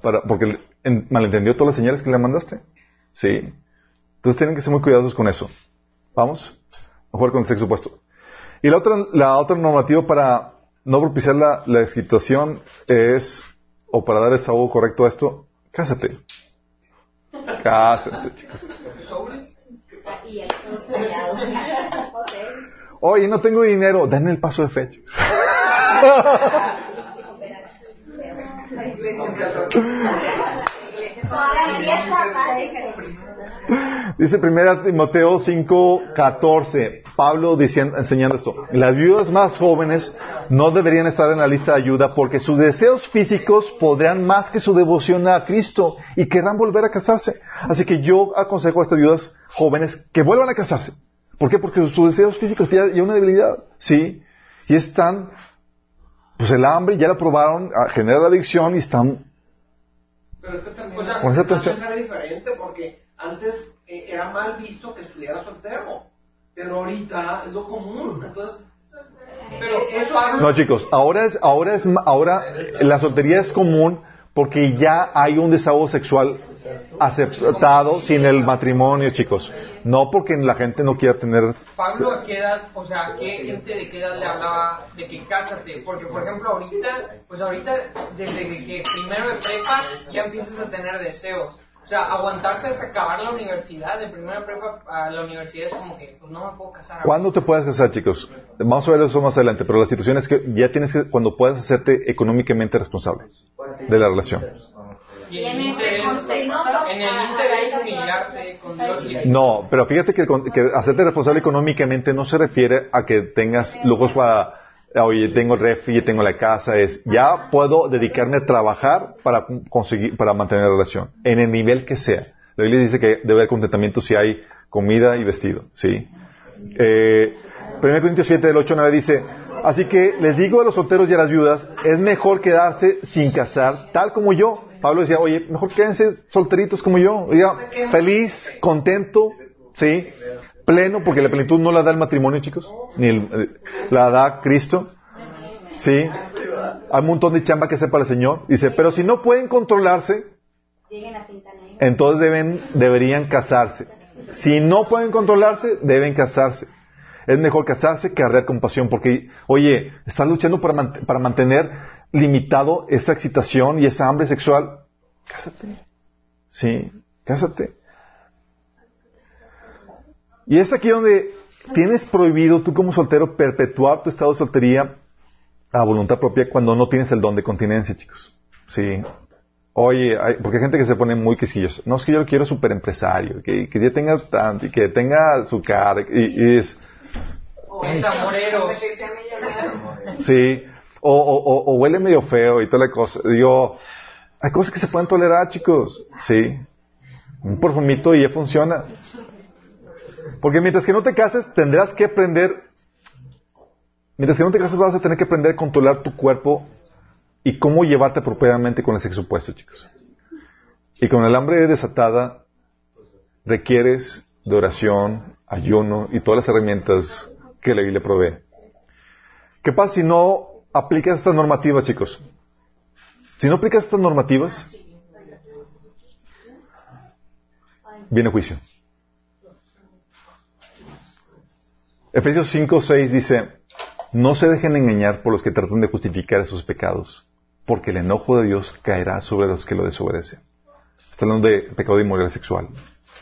para porque en- malentendió todas las señales que le mandaste. Sí. Entonces tienen que ser muy cuidadosos con eso. Vamos. A jugar con el sexo opuesto. Y la otra, la otra normativa para no propiciar la, la situación es, o para dar el sabor correcto a esto, cásate. Cásense, chicos. Oye, no tengo dinero, denme el paso de fe. chicos. [laughs] [laughs] Dice primera Timoteo 5, 14. Pablo diciendo, enseñando esto. Las viudas más jóvenes no deberían estar en la lista de ayuda porque sus deseos físicos podrán más que su devoción a Cristo y querrán volver a casarse. Así que yo aconsejo a estas viudas jóvenes que vuelvan a casarse. ¿Por qué? Porque sus deseos físicos ya, una debilidad. Sí. Y están, pues el hambre ya la probaron, genera la adicción y están Pero es que también O sea, antes era diferente porque antes eh, era mal visto que estuviera soltero. Pero ahorita es lo común. Entonces, Pero eh, eso Pablo- No, chicos, ahora es, ahora es, ahora la soltería es común porque ya hay un desahogo sexual aceptado sin el matrimonio, chicos. No porque la gente no quiera tener. Pablo, ¿a qué edad, o sea, a qué gente de qué edad le hablaba de que cásate? Porque, por ejemplo, ahorita, pues ahorita, desde que, primero de prepa ya empiezas a tener deseos. O sea, aguantarte hasta acabar la universidad, de primero de prepa a la universidad es como que, pues no me puedo casar. ¿Cuándo te puedes casar, chicos? Vamos a ver eso más adelante, pero la situación es que ya tienes que, cuando puedas hacerte económicamente responsable de la relación. Y en el con Dios. No, pero fíjate que, que hacerte responsable económicamente no se refiere a que tengas lujos para, oye, tengo el refri, tengo la casa, es, ya puedo dedicarme a trabajar para conseguir, para mantener la relación, en el nivel que sea. La Biblia dice que debe haber contentamiento si hay comida y vestido, ¿sí? Eh, 1 Corintios 7, del 8 al 9 dice, así que les digo a los solteros y a las viudas, es mejor quedarse sin casar, tal como yo. Pablo decía, oye, mejor quédense solteritos como yo, oiga, feliz, contento, ¿sí? Pleno, porque la plenitud no la da el matrimonio, chicos, ni el- eh, la da Cristo, ¿sí? Hay un montón de chamba que para el Señor. Dice, pero si no pueden controlarse, entonces deben, deberían casarse. Si no pueden controlarse, deben casarse. Es mejor casarse que arder con pasión, porque, oye, estás luchando para, para mantener limitado esa excitación y esa hambre sexual. Cásate. Sí, cásate. Y es aquí donde tienes prohibido tú como soltero perpetuar tu estado de soltería a voluntad propia cuando no tienes el don de continencia, chicos. Sí. Oye, hay- porque hay gente que se pone muy quisquillosa. No, es que yo lo quiero super empresario, que, que ya tenga tanto y que tenga su cara. Y, y es, Es amorero. sí. O, o, o- huele medio feo y toda la cosa. Digo, hay cosas que se pueden tolerar, chicos. Sí. Un perfumito y ya funciona. Porque mientras que no te cases, tendrás que aprender. Mientras que no te cases, vas a tener que aprender a controlar tu cuerpo y cómo llevarte apropiadamente con el sexo opuesto, chicos. Y con el hambre desatada, requieres de oración, ayuno y todas las herramientas que la Biblia provee. ¿Qué pasa si no aplicas estas normativas, chicos? Si no aplicas estas normativas, viene juicio. Efesios 5, 6 dice, No se dejen engañar por los que tratan de justificar esos pecados, porque el enojo de Dios caerá sobre los que lo desobedecen. Está hablando de pecado de inmoralidad sexual.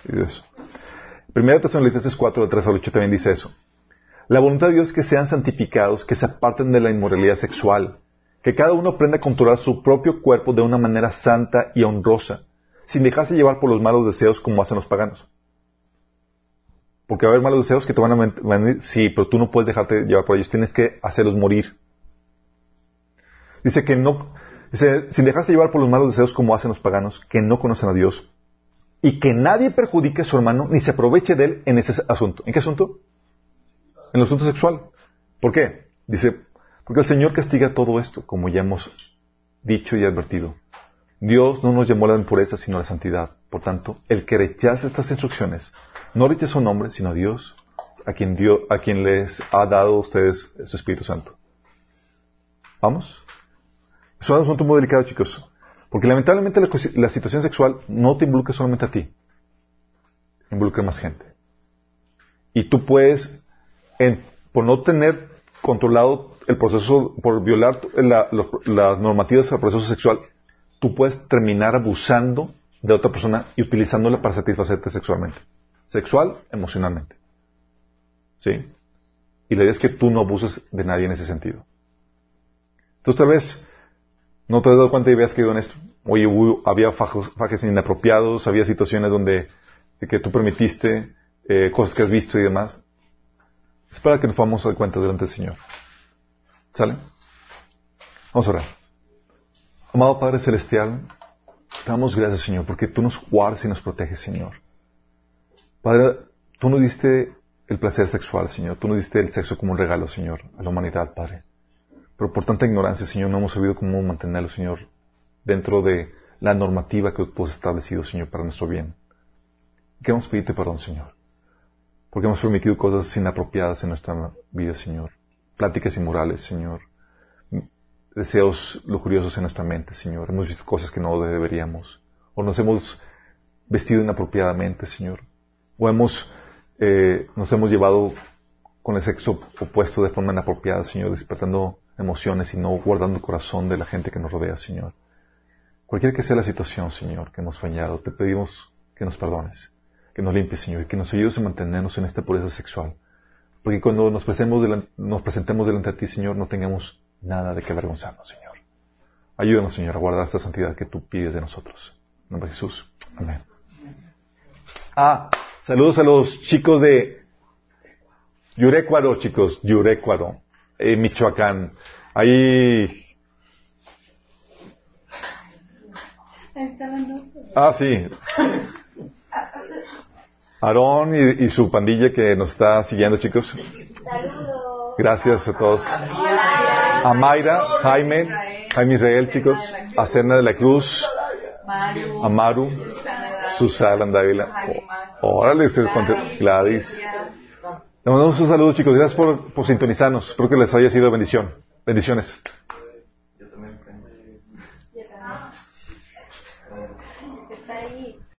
Y de eso. Primera Tesalonicenses 4, de 3 al 8 también dice eso. La voluntad de Dios es que sean santificados, que se aparten de la inmoralidad sexual, que cada uno aprenda a controlar su propio cuerpo de una manera santa y honrosa, sin dejarse llevar por los malos deseos como hacen los paganos. Porque va a haber malos deseos que te van a venir, sí, pero tú no puedes dejarte llevar por ellos, tienes que hacerlos morir. Dice que no, dice, sin dejarse llevar por los malos deseos como hacen los paganos, que no conocen a Dios, y que nadie perjudique a su hermano ni se aproveche de él en ese asunto. ¿En qué asunto? En el asunto sexual. ¿Por qué? Dice, porque el Señor castiga todo esto, como ya hemos dicho y advertido. Dios no nos llamó a la impureza, sino a la santidad. Por tanto, el que rechaza estas instrucciones, no rechaza un hombre, sino a Dios, a quien, Dios, a quien les ha dado a ustedes su Espíritu Santo. ¿Vamos? Es un asunto muy delicado, chicos. Porque lamentablemente la, la situación sexual no te involucra solamente a ti. Involucra a más gente. Y tú puedes, en, por no tener controlado el proceso, por violar la, las normativas del proceso sexual, tú puedes terminar abusando de otra persona y utilizándola para satisfacerte sexualmente. Sexual, emocionalmente. ¿Sí? Y la idea es que tú no abuses de nadie en ese sentido. Entonces tal vez no te has dado cuenta y veas que en esto. Oye, había fajes, inapropiados, había situaciones donde que tú permitiste, eh, cosas que has visto y demás. Es para que nos podamos dar cuenta delante del Señor. ¿Sale? Vamos a orar. Amado Padre Celestial, te damos gracias, Señor, porque tú nos guardas y nos proteges, Señor. Padre, tú nos diste el placer sexual, Señor. Tú nos diste el sexo como un regalo, Señor, a la humanidad, Padre. Pero por tanta ignorancia, Señor, no hemos sabido cómo mantenerlo, Señor, dentro de la normativa que tú has establecido, Señor, para nuestro bien. Queremos pedirte perdón, Señor, porque hemos permitido cosas inapropiadas en nuestra vida, Señor. Pláticas inmorales, Señor. Deseos lujuriosos en nuestra mente, Señor. Hemos visto cosas que no deberíamos. O nos hemos vestido inapropiadamente, Señor. O hemos, eh, nos hemos llevado con el sexo opuesto de forma inapropiada, Señor, despertando emociones y no guardando el corazón de la gente que nos rodea, Señor. Cualquiera que sea la situación, Señor, que hemos fallado, te pedimos que nos perdones, que nos limpies, Señor, y que nos ayudes a mantenernos en esta pureza sexual. Porque cuando nos presentemos, delante, nos presentemos delante de ti, Señor, no tengamos nada de que avergonzarnos, Señor. Ayúdanos, Señor, a guardar esta santidad que tú pides de nosotros. En nombre de Jesús. Amén. Ah, saludos a los chicos de Yurecuaro, chicos, Yurecuaro en Michoacán. Ahí. Ah, sí. Aarón y, y, su pandilla que nos está siguiendo, chicos. Saludos. Gracias a todos. Hola. A Mayra, Jaime, Jaime Israel, chicos. A Cena de la Cruz. A Maru. Susana Dávila. Órale, Gladys. Le mandamos un saludo, chicos. Gracias por, por sintonizarnos. Espero que les haya sido bendición. Bendiciones.